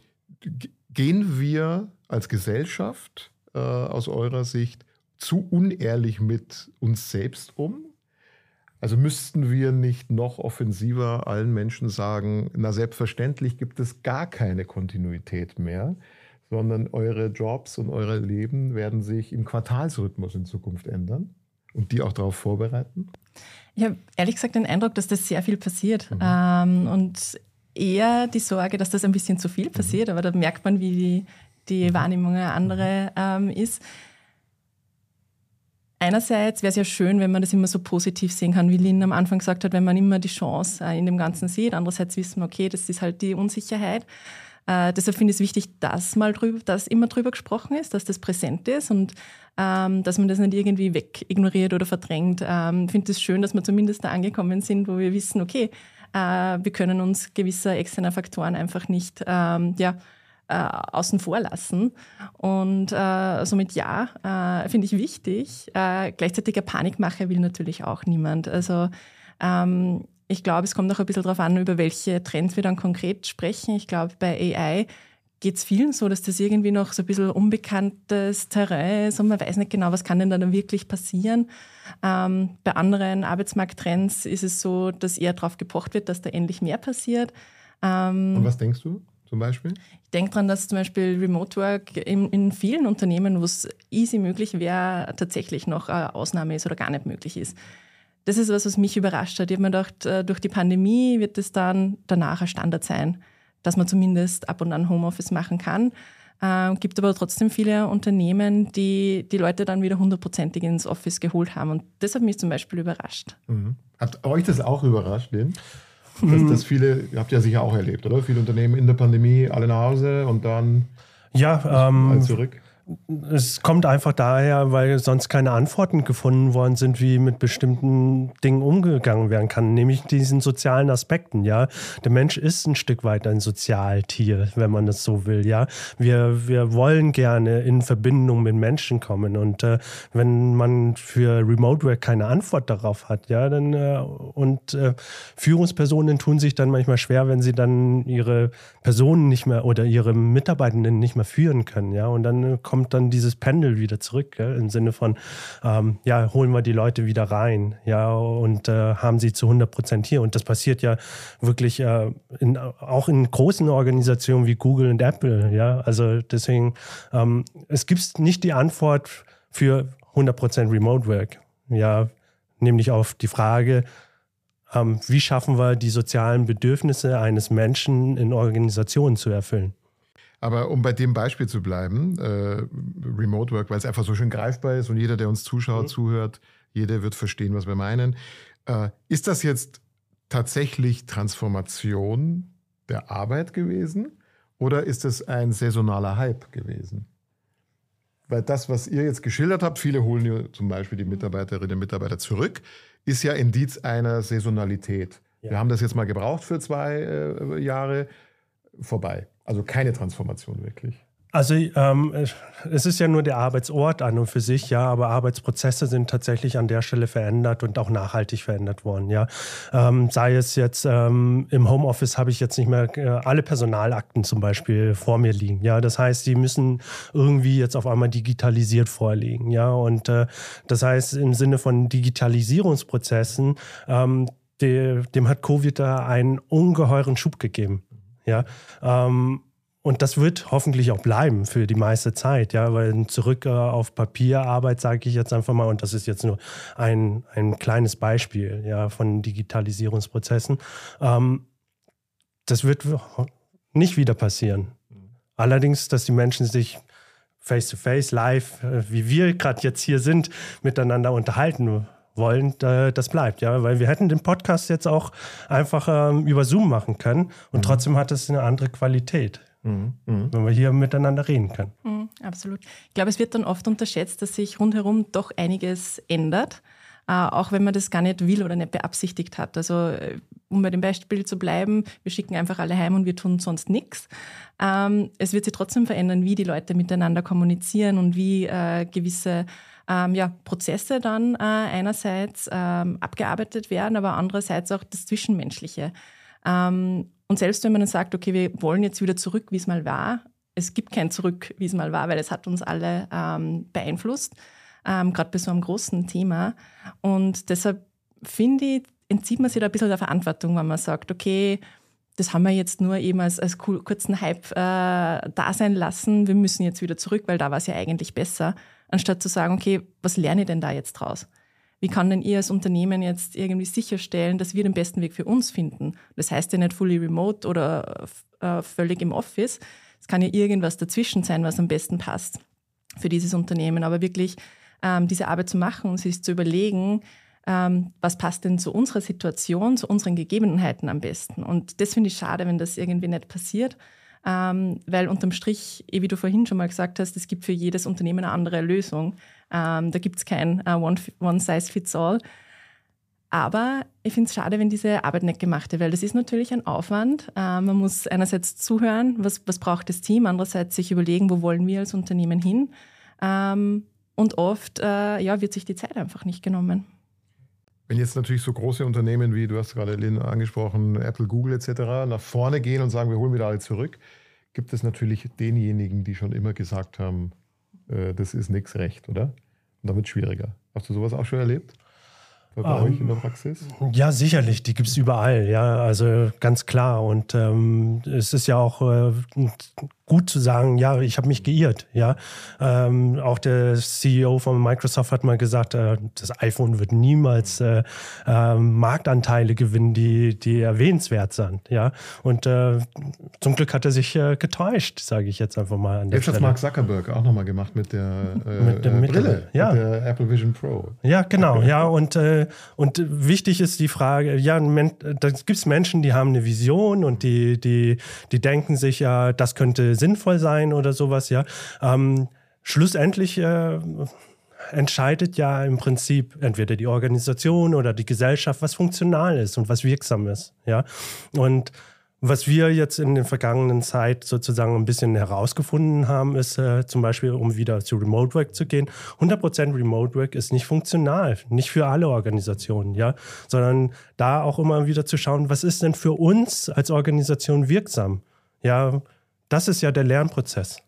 gehen wir als Gesellschaft äh, aus eurer Sicht zu unehrlich mit uns selbst um? Also müssten wir nicht noch offensiver allen Menschen sagen, na selbstverständlich gibt es gar keine Kontinuität mehr, sondern eure Jobs und eure Leben werden sich im Quartalsrhythmus in Zukunft ändern und die auch darauf vorbereiten? Ich habe ehrlich gesagt den Eindruck, dass das sehr viel passiert mhm. ähm, und eher die Sorge, dass das ein bisschen zu viel mhm. passiert, mhm. aber da merkt man, wie die, mhm. Wahrnehmung eine andere ähm, ist einerseits wäre es ja schön, wenn man das immer so positiv sehen kann, wie Lynn am Anfang gesagt hat, wenn man immer die Chance äh, in dem Ganzen sieht. Andererseits wissen wir, okay, das ist halt die Unsicherheit. Äh, deshalb finde ich es wichtig, dass mal drüber, dass immer drüber gesprochen ist, dass das präsent ist und ähm, dass man das nicht irgendwie wegignoriert oder verdrängt. Ähm, ich finde es schön, dass wir zumindest da angekommen sind, wo wir wissen, okay, äh, wir können uns gewisser externer Faktoren einfach nicht ähm, ja, äh, außen vor lassen. Und äh, somit ja, äh, finde ich wichtig. Äh, gleichzeitig eine Panikmache will natürlich auch niemand. Also ähm, ich glaube, es kommt auch ein bisschen darauf an, über welche Trends wir dann konkret sprechen. Ich glaube, bei AI geht es vielen so, dass das irgendwie noch so ein bisschen unbekanntes Terrain ist und man weiß nicht genau, was kann denn da dann wirklich passieren. Ähm, bei anderen Arbeitsmarkttrends ist es so, dass eher darauf gepocht wird, dass da endlich mehr passiert. Ähm, und was denkst du? Zum Beispiel? Ich denke daran, dass zum Beispiel Remote Work in, in vielen Unternehmen, wo es easy möglich wäre, tatsächlich noch eine Ausnahme ist oder gar nicht möglich ist. Das ist was, was mich überrascht hat. Ich habe mir gedacht, äh, durch die Pandemie wird es dann danach ein Standard sein, dass man zumindest ab und an Homeoffice machen kann. Äh, gibt aber trotzdem viele Unternehmen, die die Leute dann wieder hundertprozentig ins Office geholt haben. Und das hat mich zum Beispiel überrascht. Mhm. Habt euch das auch überrascht, Lynn? Dass das viele, habt ihr ja sicher auch erlebt, oder? Viele Unternehmen in der Pandemie, alle nach Hause und dann ja, ähm, zurück. Es kommt einfach daher, weil sonst keine Antworten gefunden worden sind, wie mit bestimmten Dingen umgegangen werden kann, nämlich diesen sozialen Aspekten. Ja, der Mensch ist ein Stück weit ein Sozialtier, wenn man das so will. Ja, wir wir wollen gerne in Verbindung mit Menschen kommen und äh, wenn man für Remote Work keine Antwort darauf hat, ja, dann äh, und äh, Führungspersonen tun sich dann manchmal schwer, wenn sie dann ihre Personen nicht mehr oder ihre Mitarbeitenden nicht mehr führen können. Ja, und dann kommt kommt dann dieses Pendel wieder zurück, gell? im Sinne von, ähm, ja, holen wir die Leute wieder rein, ja, und äh, haben sie zu 100 Prozent hier. Und das passiert ja wirklich äh, in, auch in großen Organisationen wie Google und Apple, ja. Also deswegen, ähm, es gibt nicht die Antwort für 100 Prozent Remote Work, ja, nämlich auf die Frage, ähm, wie schaffen wir die sozialen Bedürfnisse eines Menschen in Organisationen zu erfüllen. Aber um bei dem Beispiel zu bleiben, äh, Remote Work, weil es einfach so schön greifbar ist und jeder, der uns zuschaut, mhm. zuhört, jeder wird verstehen, was wir meinen. Äh, ist das jetzt tatsächlich Transformation der Arbeit gewesen oder ist es ein saisonaler Hype gewesen? Weil das, was ihr jetzt geschildert habt, viele holen ja zum Beispiel die Mitarbeiterinnen und Mitarbeiter zurück, ist ja Indiz einer Saisonalität. Ja. Wir haben das jetzt mal gebraucht für zwei äh, Jahre, vorbei. Also keine Transformation wirklich. Also ähm, es ist ja nur der Arbeitsort an und für sich, ja, aber Arbeitsprozesse sind tatsächlich an der Stelle verändert und auch nachhaltig verändert worden, ja. Ähm, sei es jetzt ähm, im Homeoffice habe ich jetzt nicht mehr äh, alle Personalakten zum Beispiel vor mir liegen, ja. Das heißt, die müssen irgendwie jetzt auf einmal digitalisiert vorliegen, ja. Und äh, das heißt, im Sinne von Digitalisierungsprozessen, ähm, de, dem hat Covid da einen ungeheuren Schub gegeben. Ja, ähm, und das wird hoffentlich auch bleiben für die meiste Zeit, ja, weil zurück äh, auf Papierarbeit sage ich jetzt einfach mal, und das ist jetzt nur ein, ein kleines Beispiel ja, von Digitalisierungsprozessen. Ähm, das wird nicht wieder passieren. Allerdings, dass die Menschen sich face-to-face, -face, live, äh, wie wir gerade jetzt hier sind, miteinander unterhalten wollen, das bleibt, ja, weil wir hätten den Podcast jetzt auch einfach ähm, über Zoom machen können und mhm. trotzdem hat es eine andere Qualität. Mhm. Mhm. Wenn wir hier miteinander reden können. Mhm, absolut. Ich glaube, es wird dann oft unterschätzt, dass sich rundherum doch einiges ändert, äh, auch wenn man das gar nicht will oder nicht beabsichtigt hat. Also, äh, um bei dem Beispiel zu bleiben, wir schicken einfach alle heim und wir tun sonst nichts. Ähm, es wird sich trotzdem verändern, wie die Leute miteinander kommunizieren und wie äh, gewisse ähm, ja, Prozesse dann äh, einerseits ähm, abgearbeitet werden, aber andererseits auch das Zwischenmenschliche. Ähm, und selbst wenn man dann sagt, okay, wir wollen jetzt wieder zurück, wie es mal war, es gibt kein Zurück, wie es mal war, weil es hat uns alle ähm, beeinflusst, ähm, gerade bei so einem großen Thema. Und deshalb finde ich, entzieht man sich da ein bisschen der Verantwortung, wenn man sagt, okay, das haben wir jetzt nur eben als, als kurzen Hype äh, da sein lassen, wir müssen jetzt wieder zurück, weil da war es ja eigentlich besser anstatt zu sagen, okay, was lerne ich denn da jetzt draus? Wie kann denn ihr als Unternehmen jetzt irgendwie sicherstellen, dass wir den besten Weg für uns finden? Das heißt ja nicht fully remote oder äh, völlig im Office. Es kann ja irgendwas dazwischen sein, was am besten passt für dieses Unternehmen. Aber wirklich ähm, diese Arbeit zu machen und sich zu überlegen, ähm, was passt denn zu unserer Situation, zu unseren Gegebenheiten am besten. Und das finde ich schade, wenn das irgendwie nicht passiert ähm, weil unterm Strich, eh wie du vorhin schon mal gesagt hast, es gibt für jedes Unternehmen eine andere Lösung. Ähm, da gibt es kein uh, one, one Size Fits All. Aber ich finde es schade, wenn diese Arbeit nicht gemacht wird, weil das ist natürlich ein Aufwand. Äh, man muss einerseits zuhören, was, was braucht das Team, andererseits sich überlegen, wo wollen wir als Unternehmen hin. Ähm, und oft äh, ja, wird sich die Zeit einfach nicht genommen. Wenn jetzt natürlich so große Unternehmen wie, du hast gerade Lynn angesprochen, Apple, Google etc. nach vorne gehen und sagen, wir holen wieder alle zurück, gibt es natürlich denjenigen, die schon immer gesagt haben, äh, das ist nichts recht, oder? Und damit schwieriger. Hast du sowas auch schon erlebt? bei euch in der Praxis? Ja, sicherlich, die gibt es überall, ja, also ganz klar. Und ähm, es ist ja auch äh, gut zu sagen, ja, ich habe mich geirrt, ja. Ähm, auch der CEO von Microsoft hat mal gesagt, äh, das iPhone wird niemals äh, äh, Marktanteile gewinnen, die, die erwähnenswert sind, ja. Und äh, zum Glück hat er sich äh, getäuscht, sage ich jetzt einfach mal an der Jetzt hat Mark Zuckerberg auch nochmal gemacht mit der, äh, mit der Brille, ja. mit der Apple Vision Pro. Ja, genau, ja. Und, und wichtig ist die Frage, ja, da gibt es Menschen, die haben eine Vision und die, die, die denken sich, ja, das könnte sinnvoll sein oder sowas, ja. Ähm, schlussendlich äh, entscheidet ja im Prinzip entweder die Organisation oder die Gesellschaft, was funktional ist und was wirksam ist, ja. Und was wir jetzt in der vergangenen Zeit sozusagen ein bisschen herausgefunden haben, ist äh, zum Beispiel, um wieder zu Remote Work zu gehen, 100% Remote Work ist nicht funktional, nicht für alle Organisationen, ja, sondern da auch immer wieder zu schauen, was ist denn für uns als Organisation wirksam, ja, das ist ja der Lernprozess.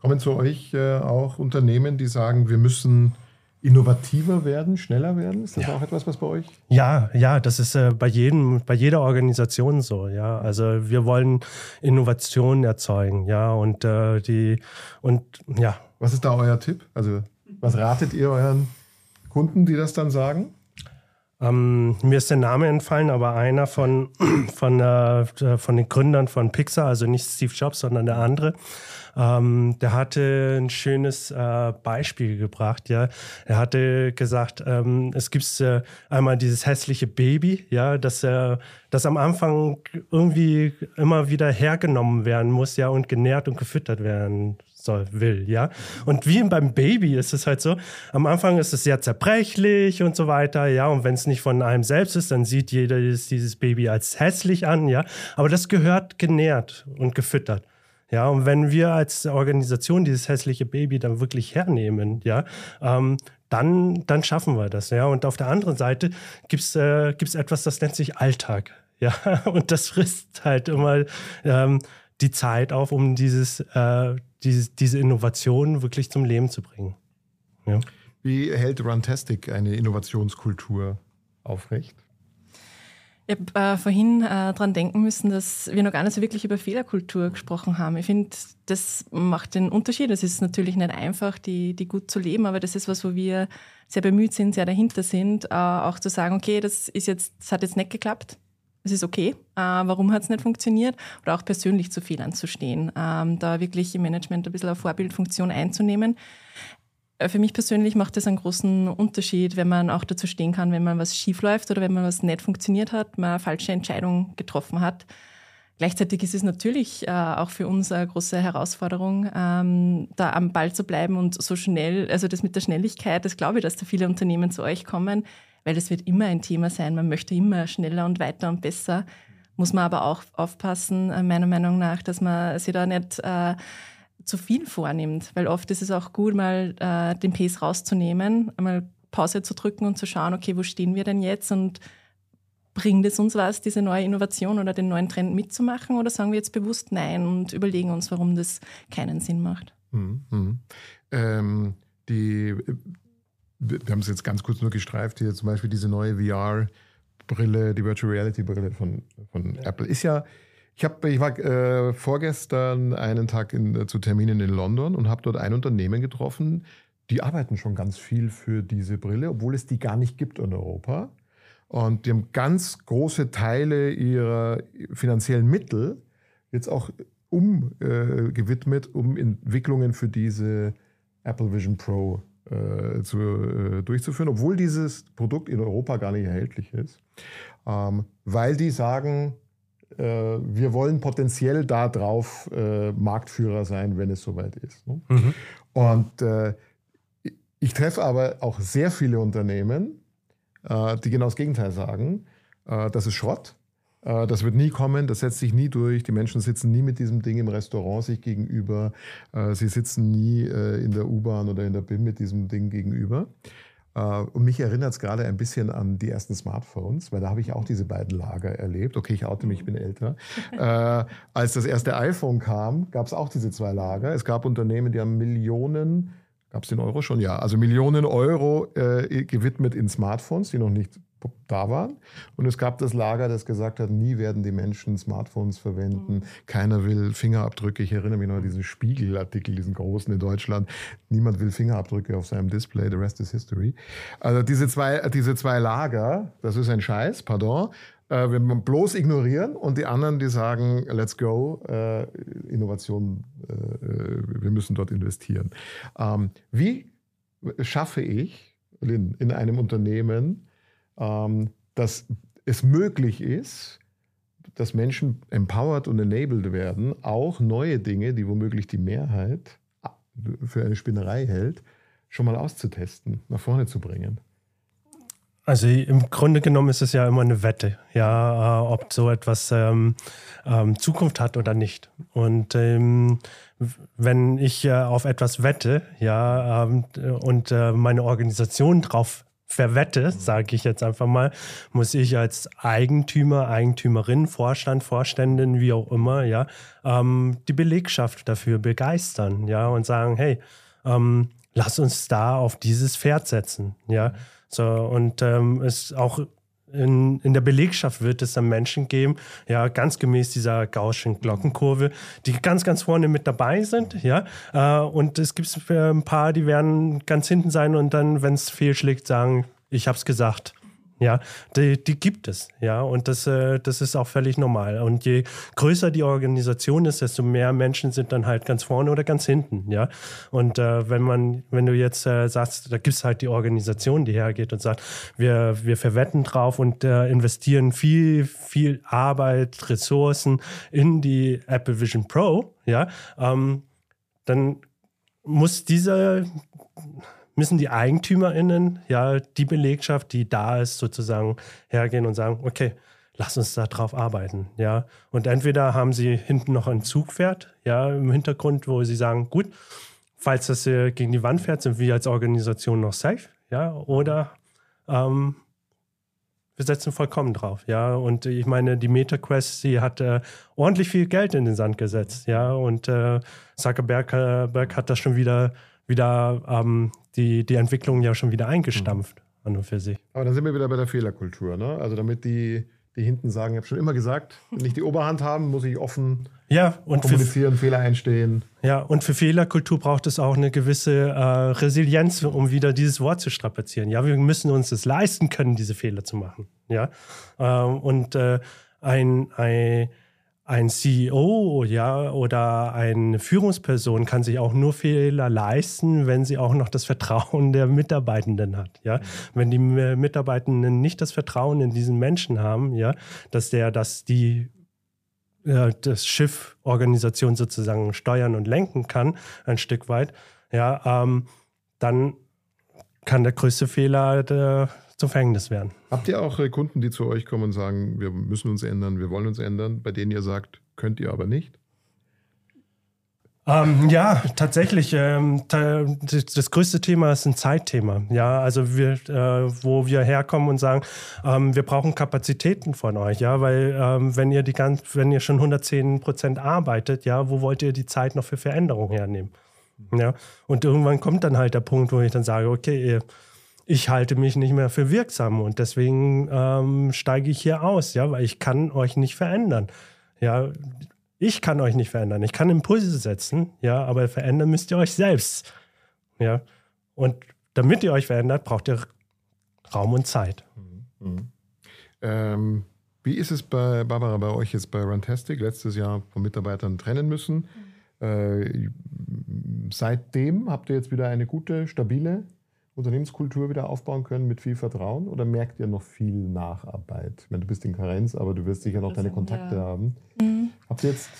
Kommen zu euch äh, auch Unternehmen, die sagen, wir müssen innovativer werden, schneller werden? Ist das ja. auch etwas, was bei euch? Ja, ja, das ist äh, bei jedem, bei jeder Organisation so. Ja, also wir wollen Innovationen erzeugen. Ja, und äh, die und ja. Was ist da euer Tipp? Also was ratet ihr euren Kunden, die das dann sagen? Ähm, mir ist der Name entfallen, aber einer von, von, äh, von den Gründern von Pixar, also nicht Steve Jobs, sondern der andere, ähm, der hatte ein schönes äh, Beispiel gebracht. Ja, er hatte gesagt, ähm, es gibt äh, einmal dieses hässliche Baby, ja, dass er, das am Anfang irgendwie immer wieder hergenommen werden muss, ja, und genährt und gefüttert werden soll, will, ja. Und wie beim Baby ist es halt so, am Anfang ist es sehr zerbrechlich und so weiter, ja. Und wenn es nicht von einem selbst ist, dann sieht jeder dieses Baby als hässlich an, ja. Aber das gehört genährt und gefüttert. Ja, und wenn wir als Organisation dieses hässliche Baby dann wirklich hernehmen, ja, ähm, dann, dann schaffen wir das. Ja, und auf der anderen Seite gibt es äh, gibt's etwas, das nennt sich Alltag. Ja, und das frisst halt immer ähm, die Zeit auf, um dieses, äh, diese, diese Innovation wirklich zum Leben zu bringen. Ja. Wie hält Runtastic eine Innovationskultur aufrecht? Ich habe äh, vorhin äh, daran denken müssen, dass wir noch gar nicht so wirklich über Fehlerkultur gesprochen haben. Ich finde, das macht den Unterschied. Es ist natürlich nicht einfach, die, die gut zu leben, aber das ist was, wo wir sehr bemüht sind, sehr dahinter sind, äh, auch zu sagen, okay, das ist jetzt, das hat jetzt nicht geklappt. Es ist okay. Äh, warum hat es nicht funktioniert? Oder auch persönlich zu Fehlern zu stehen. Ähm, da wirklich im Management ein bisschen eine Vorbildfunktion einzunehmen. Äh, für mich persönlich macht es einen großen Unterschied, wenn man auch dazu stehen kann, wenn man was schief läuft oder wenn man was nicht funktioniert hat, man eine falsche Entscheidung getroffen hat. Gleichzeitig ist es natürlich äh, auch für uns eine große Herausforderung, ähm, da am Ball zu bleiben und so schnell, also das mit der Schnelligkeit, das glaube ich, dass da viele Unternehmen zu euch kommen, weil das wird immer ein Thema sein. Man möchte immer schneller und weiter und besser. Muss man aber auch aufpassen, äh, meiner Meinung nach, dass man sich da nicht äh, zu viel vornimmt, weil oft ist es auch gut, mal äh, den Pace rauszunehmen, einmal Pause zu drücken und zu schauen, okay, wo stehen wir denn jetzt und bringt es uns was, diese neue Innovation oder den neuen Trend mitzumachen oder sagen wir jetzt bewusst Nein und überlegen uns, warum das keinen Sinn macht? Mhm. mhm. Ähm, die, wir haben es jetzt ganz kurz nur gestreift, hier zum Beispiel diese neue VR-Brille, die Virtual Reality-Brille von, von ja. Apple, ist ja ich, hab, ich war äh, vorgestern einen Tag in, zu Terminen in London und habe dort ein Unternehmen getroffen, die arbeiten schon ganz viel für diese Brille, obwohl es die gar nicht gibt in Europa. Und die haben ganz große Teile ihrer finanziellen Mittel jetzt auch umgewidmet, äh, um Entwicklungen für diese Apple Vision Pro äh, zu, äh, durchzuführen, obwohl dieses Produkt in Europa gar nicht erhältlich ist. Ähm, weil die sagen, äh, wir wollen potenziell darauf äh, Marktführer sein, wenn es soweit ist. Ne? Mhm. Und äh, ich treffe aber auch sehr viele Unternehmen, äh, die genau das Gegenteil sagen. Das ist Schrott. Äh, das wird nie kommen, das setzt sich nie durch. Die Menschen sitzen nie mit diesem Ding im Restaurant sich gegenüber. Sie sitzen nie in der U-Bahn oder in der BIM mit diesem Ding gegenüber. Äh, und mich erinnert es gerade ein bisschen an die ersten Smartphones, weil da habe ich auch diese beiden Lager erlebt. Okay, ich oute mich, ich bin älter. äh, als das erste iPhone kam, gab es auch diese zwei Lager. Es gab Unternehmen, die haben Millionen Gab es den Euro schon? Ja. Also Millionen Euro äh, gewidmet in Smartphones, die noch nicht da waren. Und es gab das Lager, das gesagt hat, nie werden die Menschen Smartphones verwenden. Keiner will Fingerabdrücke. Ich erinnere mich noch an diesen Spiegelartikel, diesen großen in Deutschland. Niemand will Fingerabdrücke auf seinem Display. The rest is history. Also diese zwei, diese zwei Lager, das ist ein Scheiß, pardon. Äh, wir bloß ignorieren und die anderen, die sagen, let's go, äh, Innovation, äh, wir müssen dort investieren. Ähm, wie schaffe ich, Lynn, in einem Unternehmen, ähm, dass es möglich ist, dass Menschen empowered und enabled werden, auch neue Dinge, die womöglich die Mehrheit für eine Spinnerei hält, schon mal auszutesten, nach vorne zu bringen. Also im Grunde genommen ist es ja immer eine Wette, ja, äh, ob so etwas ähm, ähm, Zukunft hat oder nicht. Und ähm, wenn ich äh, auf etwas wette, ja, ähm, und äh, meine Organisation drauf verwette, sage ich jetzt einfach mal, muss ich als Eigentümer, Eigentümerin, Vorstand, Vorständin, wie auch immer, ja, ähm, die Belegschaft dafür begeistern, ja, und sagen, hey, ähm, lass uns da auf dieses Pferd setzen, ja. So, und ähm, es auch in, in der Belegschaft wird es dann Menschen geben, ja, ganz gemäß dieser Gaußschen Glockenkurve, die ganz, ganz vorne mit dabei sind, ja. Äh, und es gibt ein paar, die werden ganz hinten sein und dann, wenn es fehlschlägt, sagen, ich hab's gesagt. Ja, die, die gibt es, ja, und das, äh, das ist auch völlig normal. Und je größer die Organisation ist, desto mehr Menschen sind dann halt ganz vorne oder ganz hinten, ja. Und äh, wenn man, wenn du jetzt äh, sagst, da gibt es halt die Organisation, die hergeht und sagt, wir, wir verwetten drauf und äh, investieren viel, viel Arbeit, Ressourcen in die Apple Vision Pro, ja, ähm, dann muss diese müssen die EigentümerInnen, ja, die Belegschaft, die da ist, sozusagen hergehen und sagen, okay, lass uns da drauf arbeiten, ja. Und entweder haben sie hinten noch ein Zugpferd, ja, im Hintergrund, wo sie sagen, gut, falls das hier gegen die Wand fährt, sind wir als Organisation noch safe, ja, oder ähm, wir setzen vollkommen drauf, ja. Und ich meine, die MetaQuest, sie hat äh, ordentlich viel Geld in den Sand gesetzt, ja. Und äh, Zuckerberg äh, hat das schon wieder wieder ähm, die, die Entwicklung ja schon wieder eingestampft mhm. an und für sich. Aber dann sind wir wieder bei der Fehlerkultur, ne? Also damit die, die hinten sagen, ich habe schon immer gesagt, wenn ich die Oberhand haben, muss ich offen ja, und kommunizieren, für, Fehler einstehen. Ja, und für Fehlerkultur braucht es auch eine gewisse äh, Resilienz, um wieder dieses Wort zu strapazieren. Ja, wir müssen uns es leisten können, diese Fehler zu machen. Ja, ähm, und äh, ein, ein ein CEO ja, oder eine Führungsperson kann sich auch nur Fehler leisten, wenn sie auch noch das Vertrauen der Mitarbeitenden hat. Ja? Wenn die Mitarbeitenden nicht das Vertrauen in diesen Menschen haben, ja, dass der, dass die äh, das Schiff Organisation sozusagen steuern und lenken kann, ein Stück weit, ja, ähm, dann kann der größte Fehler der zum Verhängnis werden. Habt ihr auch äh, Kunden, die zu euch kommen und sagen, wir müssen uns ändern, wir wollen uns ändern, bei denen ihr sagt, könnt ihr aber nicht? Ähm, ja, tatsächlich. Ähm, das größte Thema ist ein Zeitthema. Ja, also wir, äh, wo wir herkommen und sagen, ähm, wir brauchen Kapazitäten von euch. Ja, weil ähm, wenn ihr die ganz, wenn ihr schon 110 Prozent arbeitet, ja, wo wollt ihr die Zeit noch für Veränderung hernehmen? Ja, und irgendwann kommt dann halt der Punkt, wo ich dann sage, okay, ihr ich halte mich nicht mehr für wirksam und deswegen ähm, steige ich hier aus, ja, weil ich kann euch nicht verändern. Ja, ich kann euch nicht verändern. Ich kann Impulse setzen, ja, aber verändern müsst ihr euch selbst. Ja. Und damit ihr euch verändert, braucht ihr Raum und Zeit. Mhm. Mhm. Ähm, wie ist es bei Barbara bei euch jetzt bei Runtastic? Letztes Jahr von Mitarbeitern trennen müssen. Mhm. Äh, seitdem habt ihr jetzt wieder eine gute, stabile Unternehmenskultur wieder aufbauen können mit viel Vertrauen oder merkt ihr noch viel Nacharbeit? Ich meine, du bist in Karenz, aber du wirst sicher noch deine Kontakte ja. haben. Mhm. Habt ihr jetzt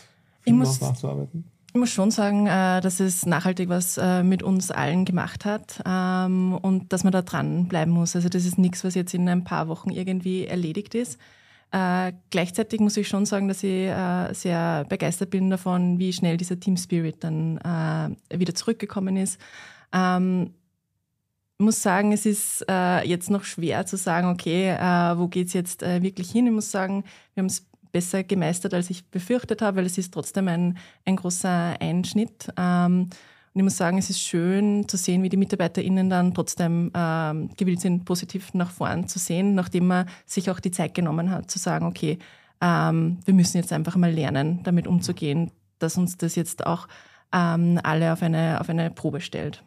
viel muss, noch nachzuarbeiten? Ich muss schon sagen, äh, dass es nachhaltig was äh, mit uns allen gemacht hat ähm, und dass man da dranbleiben muss. Also das ist nichts, was jetzt in ein paar Wochen irgendwie erledigt ist. Äh, gleichzeitig muss ich schon sagen, dass ich äh, sehr begeistert bin davon, wie schnell dieser Team Spirit dann äh, wieder zurückgekommen ist. Ähm, muss sagen, es ist äh, jetzt noch schwer zu sagen, okay, äh, wo geht es jetzt äh, wirklich hin? Ich muss sagen, wir haben es besser gemeistert, als ich befürchtet habe, weil es ist trotzdem ein, ein großer Einschnitt. Ähm, und ich muss sagen, es ist schön zu sehen, wie die MitarbeiterInnen dann trotzdem ähm, gewillt sind, positiv nach vorn zu sehen, nachdem man sich auch die Zeit genommen hat, zu sagen, okay, ähm, wir müssen jetzt einfach mal lernen, damit umzugehen, dass uns das jetzt auch ähm, alle auf eine, auf eine Probe stellt.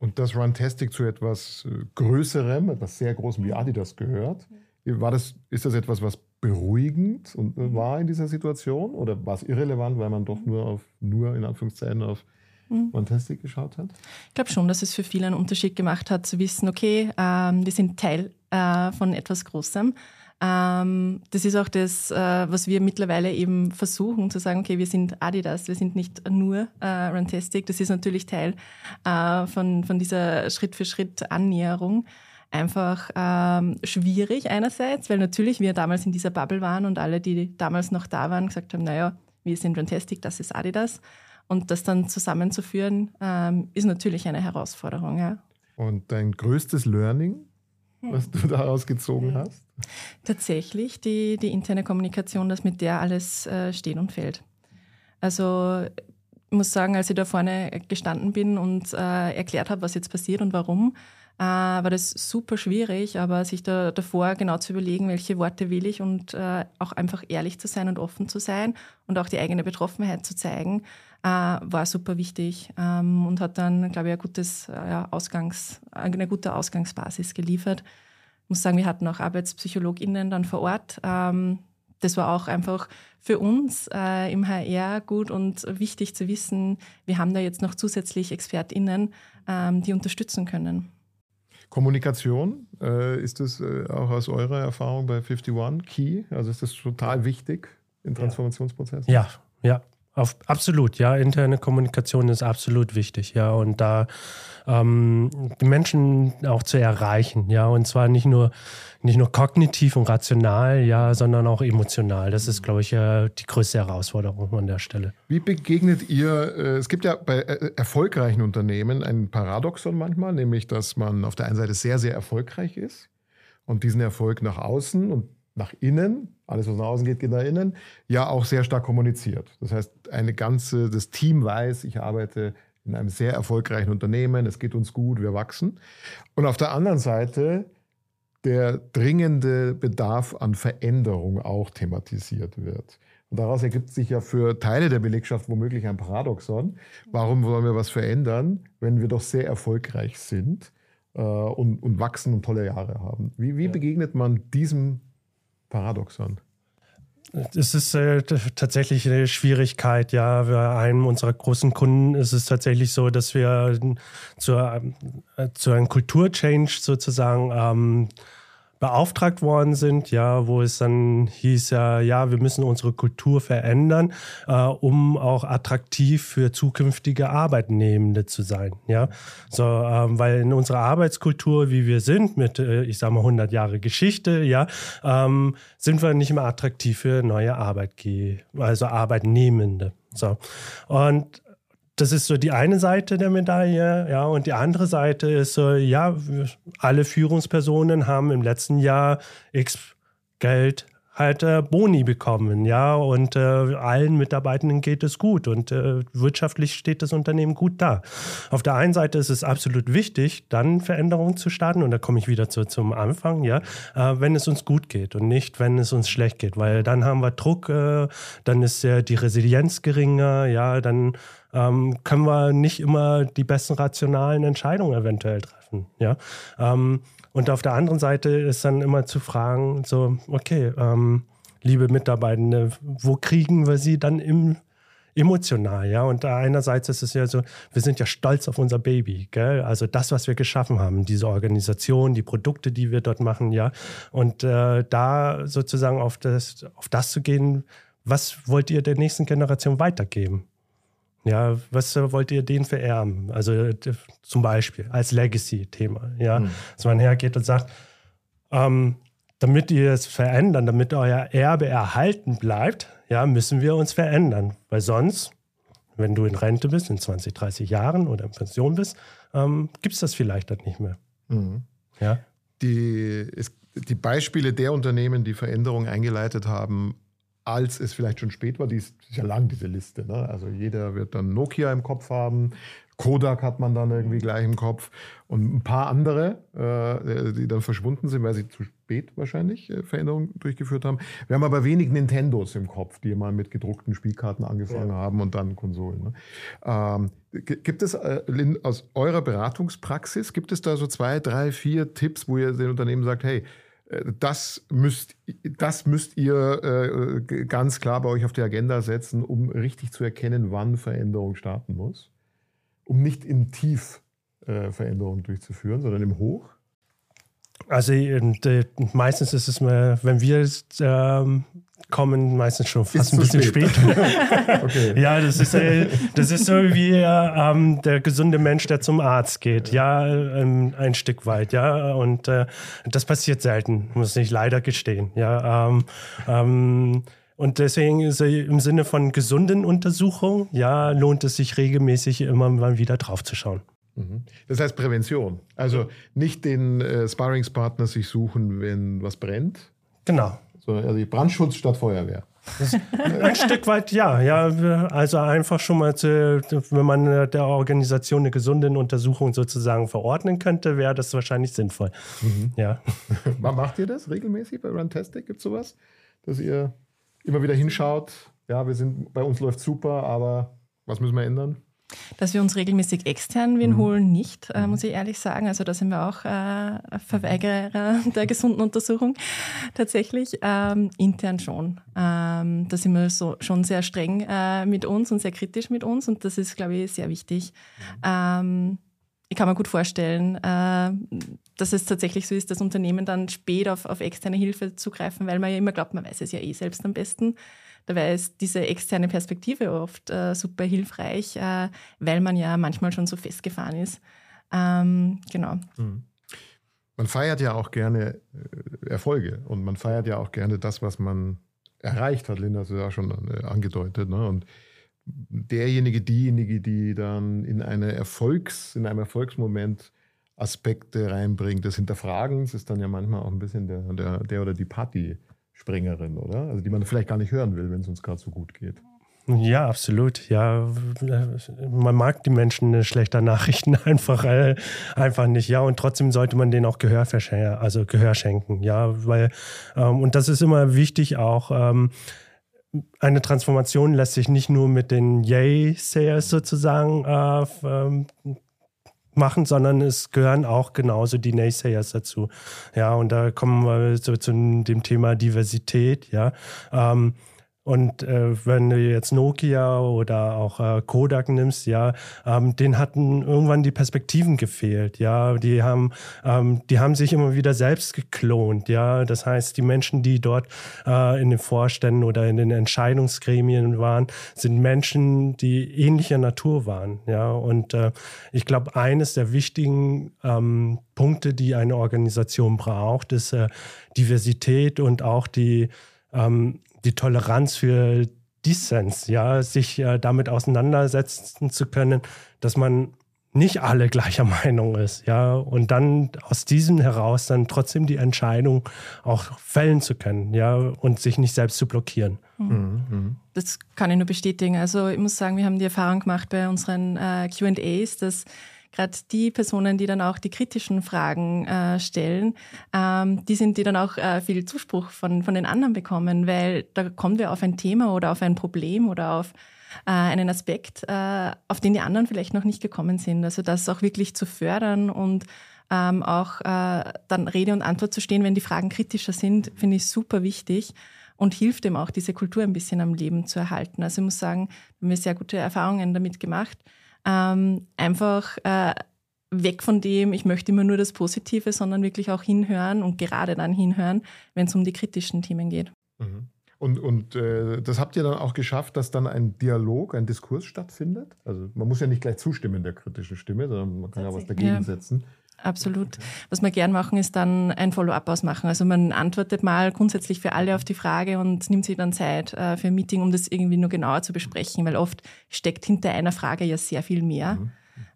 Und dass Runtastic zu etwas äh, Größerem, etwas sehr Großem wie Adidas gehört, war das, ist das etwas, was beruhigend und, äh, war in dieser Situation? Oder war es irrelevant, weil man doch nur auf, nur in Anführungszeichen auf mhm. Fantastic geschaut hat? Ich glaube schon, dass es für viele einen Unterschied gemacht hat, zu wissen, okay, ähm, wir sind Teil äh, von etwas Großem. Ähm, das ist auch das, äh, was wir mittlerweile eben versuchen, zu sagen, okay, wir sind Adidas, wir sind nicht nur äh, Runtastic. Das ist natürlich Teil äh, von, von dieser Schritt-für-Schritt-Annäherung einfach ähm, schwierig einerseits, weil natürlich wir damals in dieser Bubble waren und alle, die damals noch da waren, gesagt haben, naja, wir sind Fantastic, das ist Adidas. Und das dann zusammenzuführen, ähm, ist natürlich eine Herausforderung. Ja. Und dein größtes Learning, was du daraus gezogen hast? Tatsächlich die, die interne Kommunikation, dass mit der alles äh, steht und fällt. Also ich muss sagen, als ich da vorne gestanden bin und äh, erklärt habe, was jetzt passiert und warum, äh, war das super schwierig, aber sich da davor genau zu überlegen, welche Worte will ich und äh, auch einfach ehrlich zu sein und offen zu sein und auch die eigene Betroffenheit zu zeigen, äh, war super wichtig ähm, und hat dann, glaube ich, ein gutes, äh, Ausgangs, eine gute Ausgangsbasis geliefert. Ich muss sagen, wir hatten auch ArbeitspsychologInnen dann vor Ort. Ähm, das war auch einfach für uns äh, im HR gut und wichtig zu wissen, wir haben da jetzt noch zusätzlich ExpertInnen, ähm, die unterstützen können. Kommunikation, äh, ist das äh, auch aus eurer Erfahrung bei 51 Key? Also ist das total wichtig in Transformationsprozessen? Ja, ja, auf, absolut. Ja, interne Kommunikation ist absolut wichtig. Ja, und da ähm, die Menschen auch zu erreichen. Ja, und zwar nicht nur nicht nur kognitiv und rational, ja, sondern auch emotional. Das ist, glaube ich, die größte Herausforderung an der Stelle. Wie begegnet ihr, äh, es gibt ja bei äh, erfolgreichen Unternehmen ein Paradoxon manchmal, nämlich, dass man auf der einen Seite sehr, sehr erfolgreich ist und diesen Erfolg nach außen und nach innen, alles was nach außen geht, geht nach innen, ja auch sehr stark kommuniziert. Das heißt, eine ganze, das Team weiß, ich arbeite in einem sehr erfolgreichen Unternehmen, es geht uns gut, wir wachsen. Und auf der anderen Seite der dringende Bedarf an Veränderung auch thematisiert wird. Und daraus ergibt sich ja für Teile der Belegschaft womöglich ein Paradoxon. Warum wollen wir was verändern, wenn wir doch sehr erfolgreich sind äh, und, und wachsen und tolle Jahre haben? Wie, wie ja. begegnet man diesem Paradoxon? Es ist äh, tatsächlich eine Schwierigkeit. Ja, bei einem unserer großen Kunden ist es tatsächlich so, dass wir zu, äh, zu einem Kulturchange sozusagen ähm, beauftragt worden sind, ja, wo es dann hieß ja, ja, wir müssen unsere Kultur verändern, äh, um auch attraktiv für zukünftige Arbeitnehmende zu sein, ja. So, ähm, weil in unserer Arbeitskultur, wie wir sind, mit, äh, ich sage mal 100 Jahre Geschichte, ja, ähm, sind wir nicht mehr attraktiv für neue Arbeitgeber, also Arbeitnehmende. So. Und das ist so die eine Seite der Medaille, ja, und die andere Seite ist so, ja, alle Führungspersonen haben im letzten Jahr X Geld halt äh, Boni bekommen, ja, und äh, allen Mitarbeitenden geht es gut und äh, wirtschaftlich steht das Unternehmen gut da. Auf der einen Seite ist es absolut wichtig, dann Veränderungen zu starten und da komme ich wieder zu, zum Anfang, ja, äh, wenn es uns gut geht und nicht, wenn es uns schlecht geht, weil dann haben wir Druck, äh, dann ist die Resilienz geringer, ja, dann ähm, können wir nicht immer die besten rationalen Entscheidungen eventuell treffen. Ja? Ähm, und auf der anderen Seite ist dann immer zu fragen, so, okay, ähm, liebe Mitarbeitende, wo kriegen wir sie dann im emotional, ja. Und einerseits ist es ja so, wir sind ja stolz auf unser Baby, gell? Also das, was wir geschaffen haben, diese Organisation, die Produkte, die wir dort machen, ja. Und äh, da sozusagen auf das, auf das zu gehen, was wollt ihr der nächsten Generation weitergeben? Ja, was wollt ihr denen vererben? Also zum Beispiel als Legacy-Thema, ja, mhm. dass man hergeht und sagt, ähm, damit ihr es verändern, damit euer Erbe erhalten bleibt, ja, müssen wir uns verändern, weil sonst, wenn du in Rente bist, in 20, 30 Jahren oder in Pension bist, ähm, gibt es das vielleicht dann nicht mehr. Mhm. Ja. Die, es, die Beispiele der Unternehmen, die Veränderungen eingeleitet haben, als es vielleicht schon spät war. Die ist, ja lang, diese Liste. Ne? Also jeder wird dann Nokia im Kopf haben. Kodak hat man dann irgendwie gleich im Kopf und ein paar andere, äh, die dann verschwunden sind, weil sie zu spät wahrscheinlich äh, Veränderungen durchgeführt haben. Wir haben aber wenig Nintendos im Kopf, die mal mit gedruckten Spielkarten angefangen ja. haben und dann Konsolen. Ne? Ähm, gibt es äh, aus eurer Beratungspraxis, gibt es da so zwei, drei, vier Tipps, wo ihr den Unternehmen sagt, hey, das müsst, das müsst ihr äh, ganz klar bei euch auf die Agenda setzen, um richtig zu erkennen, wann Veränderung starten muss? um nicht im Tief äh, Veränderungen durchzuführen, sondern im Hoch? Also äh, meistens ist es mal, wenn wir ähm, kommen, meistens schon fast ist ein bisschen spät. spät. okay. Ja, das ist, äh, das ist so wie ähm, der gesunde Mensch, der zum Arzt geht. Ja, ähm, ein Stück weit. Ja, und äh, das passiert selten, muss ich leider gestehen. Ja, ähm, ähm und deswegen ist im Sinne von gesunden Untersuchungen, ja, lohnt es sich regelmäßig immer mal wieder draufzuschauen. Mhm. Das heißt Prävention. Also nicht den äh, Sparringspartner sich suchen, wenn was brennt. Genau. Also Brandschutz statt Feuerwehr. ein Stück weit ja, ja. Also einfach schon mal, zu, wenn man der Organisation eine gesunde Untersuchung sozusagen verordnen könnte, wäre das wahrscheinlich sinnvoll. Mhm. Ja. Macht ihr das regelmäßig bei Runtastic? Gibt es sowas, dass ihr immer wieder hinschaut, ja, wir sind, bei uns läuft super, aber was müssen wir ändern? Dass wir uns regelmäßig extern wen mhm. holen, nicht, äh, mhm. muss ich ehrlich sagen. Also da sind wir auch äh, Verweigerer der gesunden Untersuchung tatsächlich. Ähm, intern schon. Ähm, da sind wir so, schon sehr streng äh, mit uns und sehr kritisch mit uns und das ist, glaube ich, sehr wichtig. Mhm. Ähm, ich kann mir gut vorstellen, äh, dass es tatsächlich so ist, dass Unternehmen dann spät auf, auf externe Hilfe zugreifen, weil man ja immer glaubt, man weiß es ja eh selbst am besten. Dabei ist diese externe Perspektive oft äh, super hilfreich, äh, weil man ja manchmal schon so festgefahren ist. Ähm, genau. Mhm. Man feiert ja auch gerne äh, Erfolge und man feiert ja auch gerne das, was man erreicht hat. Linda hat es ja schon äh, angedeutet. Ne? Und derjenige, diejenige, die dann in, eine Erfolgs-, in einem Erfolgsmoment Aspekte reinbringt, des Hinterfragens ist dann ja manchmal auch ein bisschen der, der, der oder die Partyspringerin, oder? Also die man vielleicht gar nicht hören will, wenn es uns gerade so gut geht. Ja, absolut. Ja, man mag die Menschen schlechter Nachrichten einfach, äh, einfach nicht. Ja, und trotzdem sollte man denen auch Gehör also Gehör schenken. Ja, weil, ähm, und das ist immer wichtig auch, ähm, eine Transformation lässt sich nicht nur mit den Yay-Sayers sozusagen äh, ähm, machen, sondern es gehören auch genauso die Naysayers dazu. Ja, und da kommen wir so zu dem Thema Diversität, ja. Ähm, und äh, wenn du jetzt Nokia oder auch äh, Kodak nimmst, ja, ähm, denen hatten irgendwann die Perspektiven gefehlt, ja. Die haben, ähm, die haben sich immer wieder selbst geklont, ja. Das heißt, die Menschen, die dort äh, in den Vorständen oder in den Entscheidungsgremien waren, sind Menschen, die ähnlicher Natur waren, ja. Und äh, ich glaube, eines der wichtigen ähm, Punkte, die eine Organisation braucht, ist äh, Diversität und auch die ähm, die Toleranz für Dissens, ja, sich äh, damit auseinandersetzen zu können, dass man nicht alle gleicher Meinung ist, ja, und dann aus diesem heraus dann trotzdem die Entscheidung auch fällen zu können, ja, und sich nicht selbst zu blockieren. Mhm. mhm. Das kann ich nur bestätigen. Also ich muss sagen, wir haben die Erfahrung gemacht bei unseren äh, QAs, dass gerade die Personen, die dann auch die kritischen Fragen äh, stellen, ähm, die sind, die dann auch äh, viel Zuspruch von, von den anderen bekommen, weil da kommen wir auf ein Thema oder auf ein Problem oder auf äh, einen Aspekt, äh, auf den die anderen vielleicht noch nicht gekommen sind. Also das auch wirklich zu fördern und ähm, auch äh, dann Rede und Antwort zu stehen, wenn die Fragen kritischer sind, finde ich super wichtig und hilft dem auch, diese Kultur ein bisschen am Leben zu erhalten. Also ich muss sagen, wir haben sehr gute Erfahrungen damit gemacht. Ähm, einfach äh, weg von dem, ich möchte immer nur das Positive, sondern wirklich auch hinhören und gerade dann hinhören, wenn es um die kritischen Themen geht. Mhm. Und, und äh, das habt ihr dann auch geschafft, dass dann ein Dialog, ein Diskurs stattfindet? Also man muss ja nicht gleich zustimmen der kritischen Stimme, sondern man kann ja was dagegen ja. setzen. Absolut. Was wir gern machen, ist dann ein Follow-up ausmachen. Also man antwortet mal grundsätzlich für alle auf die Frage und nimmt sich dann Zeit äh, für ein Meeting, um das irgendwie nur genauer zu besprechen, weil oft steckt hinter einer Frage ja sehr viel mehr. Mhm.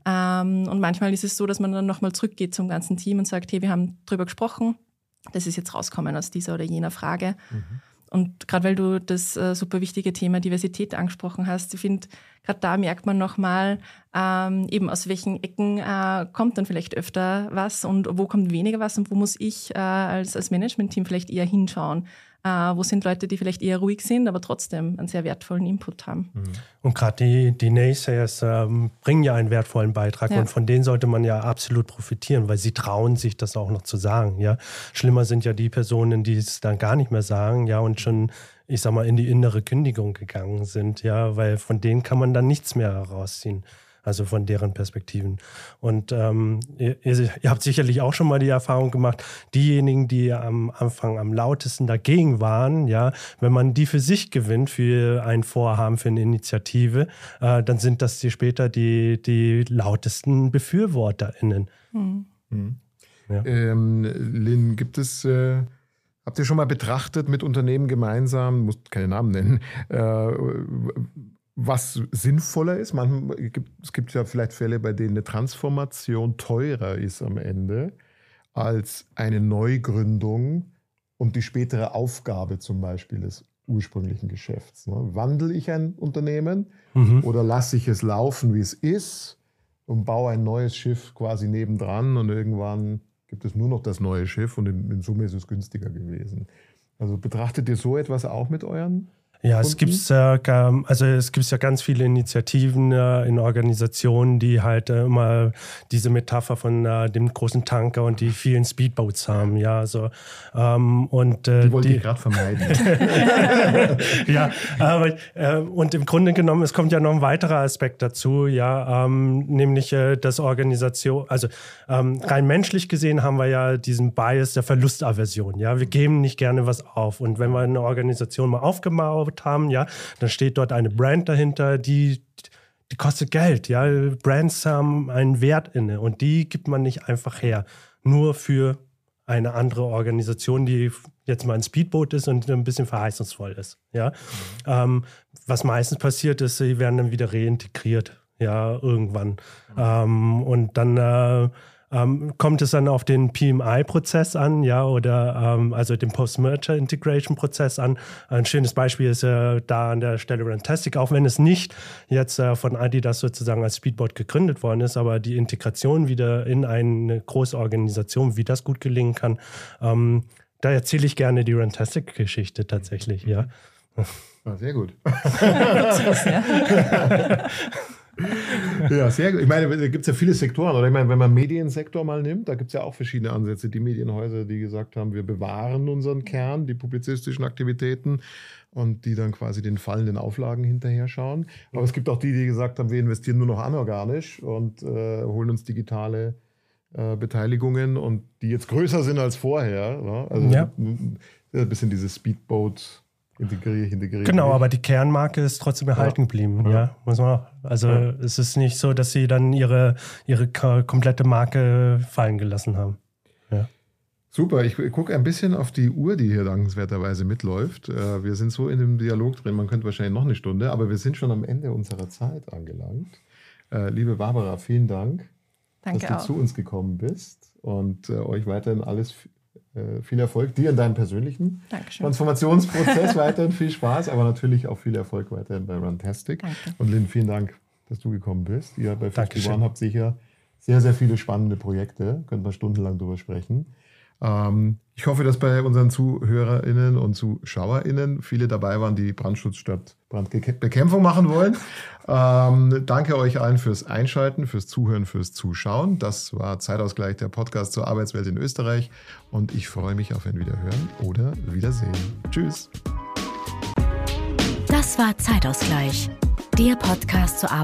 Ähm, und manchmal ist es so, dass man dann nochmal zurückgeht zum ganzen Team und sagt, hey, wir haben drüber gesprochen, das ist jetzt rauskommen aus dieser oder jener Frage. Mhm. Und gerade weil du das äh, super wichtige Thema Diversität angesprochen hast, ich finde, gerade da merkt man nochmal, ähm, eben aus welchen Ecken äh, kommt dann vielleicht öfter was und wo kommt weniger was und wo muss ich äh, als, als Management-Team vielleicht eher hinschauen. Äh, wo sind Leute, die vielleicht eher ruhig sind, aber trotzdem einen sehr wertvollen Input haben. Mhm. Und gerade die, die Naysayers ähm, bringen ja einen wertvollen Beitrag ja. und von denen sollte man ja absolut profitieren, weil sie trauen sich das auch noch zu sagen. Ja, Schlimmer sind ja die Personen, die es dann gar nicht mehr sagen, ja, und schon ich sag mal, in die innere Kündigung gegangen sind, ja, weil von denen kann man dann nichts mehr herausziehen also von deren Perspektiven. Und ähm, ihr, ihr, habt sicherlich auch schon mal die Erfahrung gemacht, diejenigen, die am Anfang am lautesten dagegen waren, ja, wenn man die für sich gewinnt, für ein Vorhaben, für eine Initiative, äh, dann sind das die später die, die lautesten BefürworterInnen. Mhm. Mhm. Ja. Ähm, Lynn, gibt es äh Habt ihr schon mal betrachtet mit Unternehmen gemeinsam, muss keine Namen nennen, äh, was sinnvoller ist. Man, es gibt ja vielleicht Fälle, bei denen eine Transformation teurer ist am Ende als eine Neugründung und die spätere Aufgabe zum Beispiel des ursprünglichen Geschäfts. Ne? Wandle ich ein Unternehmen mhm. oder lasse ich es laufen, wie es ist und baue ein neues Schiff quasi nebendran und irgendwann gibt es nur noch das neue Schiff und in, in Summe ist es günstiger gewesen. Also betrachtet ihr so etwas auch mit euren ja, es gibt äh, also es gibt ja ganz viele Initiativen in Organisationen, die halt äh, immer diese Metapher von äh, dem großen Tanker und die vielen Speedboats haben. Ja, also und äh, die wollte die, ich gerade vermeiden. ja, aber und im Grunde genommen, es kommt ja noch ein weiterer Aspekt dazu, ja, ähm, nämlich das Organisation, also ähm, rein menschlich gesehen haben wir ja diesen Bias der Verlustaversion. Ja, wir geben nicht gerne was auf und wenn wir eine Organisation mal aufgebaut aufgebaut haben, ja, dann steht dort eine Brand dahinter, die die kostet Geld, ja. Brands haben einen Wert inne und die gibt man nicht einfach her, nur für eine andere Organisation, die jetzt mal ein Speedboot ist und ein bisschen verheißungsvoll ist, ja. Mhm. Ähm, was meistens passiert ist, sie werden dann wieder reintegriert, ja, irgendwann. Mhm. Ähm, und dann äh, ähm, kommt es dann auf den PMI-Prozess an, ja, oder ähm, also den Post-Merger-Integration-Prozess an? Ein schönes Beispiel ist äh, da an der Stelle Rantastic, auch wenn es nicht jetzt äh, von Adidas sozusagen als Speedboard gegründet worden ist, aber die Integration wieder in eine große Organisation, wie das gut gelingen kann, ähm, da erzähle ich gerne die Rantastic-Geschichte tatsächlich, ja. Ah, sehr gut. ja, sehr gut. Ich meine, da gibt es ja viele Sektoren. Oder ich meine, wenn man Mediensektor mal nimmt, da gibt es ja auch verschiedene Ansätze. Die Medienhäuser, die gesagt haben, wir bewahren unseren Kern, die publizistischen Aktivitäten und die dann quasi den fallenden Auflagen hinterher schauen. Aber es gibt auch die, die gesagt haben, wir investieren nur noch anorganisch und äh, holen uns digitale äh, Beteiligungen und die jetzt größer sind als vorher. Ne? Also ja. ein bisschen dieses Speedboat Integriere ich, integriere Genau, aber die Kernmarke ist trotzdem erhalten ja. geblieben. Ja. ja. muss man auch. Also ja. es ist nicht so, dass sie dann ihre, ihre komplette Marke fallen gelassen haben. Ja. Super, ich gucke ein bisschen auf die Uhr, die hier dankenswerterweise mitläuft. Äh, wir sind so in dem Dialog drin, man könnte wahrscheinlich noch eine Stunde, aber wir sind schon am Ende unserer Zeit angelangt. Äh, liebe Barbara, vielen Dank, Danke dass du auch. zu uns gekommen bist und äh, euch weiterhin alles viel Erfolg dir in deinem persönlichen Dankeschön. Transformationsprozess. weiterhin viel Spaß, aber natürlich auch viel Erfolg weiterhin bei Runtastic. Danke. Und Lynn, vielen Dank, dass du gekommen bist. Ihr bei 51 habt sicher sehr, sehr viele spannende Projekte. Könnt man stundenlang drüber sprechen. Ähm, ich hoffe, dass bei unseren ZuhörerInnen und ZuschauerInnen viele dabei waren, die Brandschutz statt Brandbekämpfung machen wollen. Ähm, danke euch allen fürs Einschalten, fürs Zuhören, fürs Zuschauen. Das war Zeitausgleich, der Podcast zur Arbeitswelt in Österreich. Und ich freue mich auf ein Wiederhören oder Wiedersehen. Tschüss. Das war Zeitausgleich, der Podcast zur Arbeit.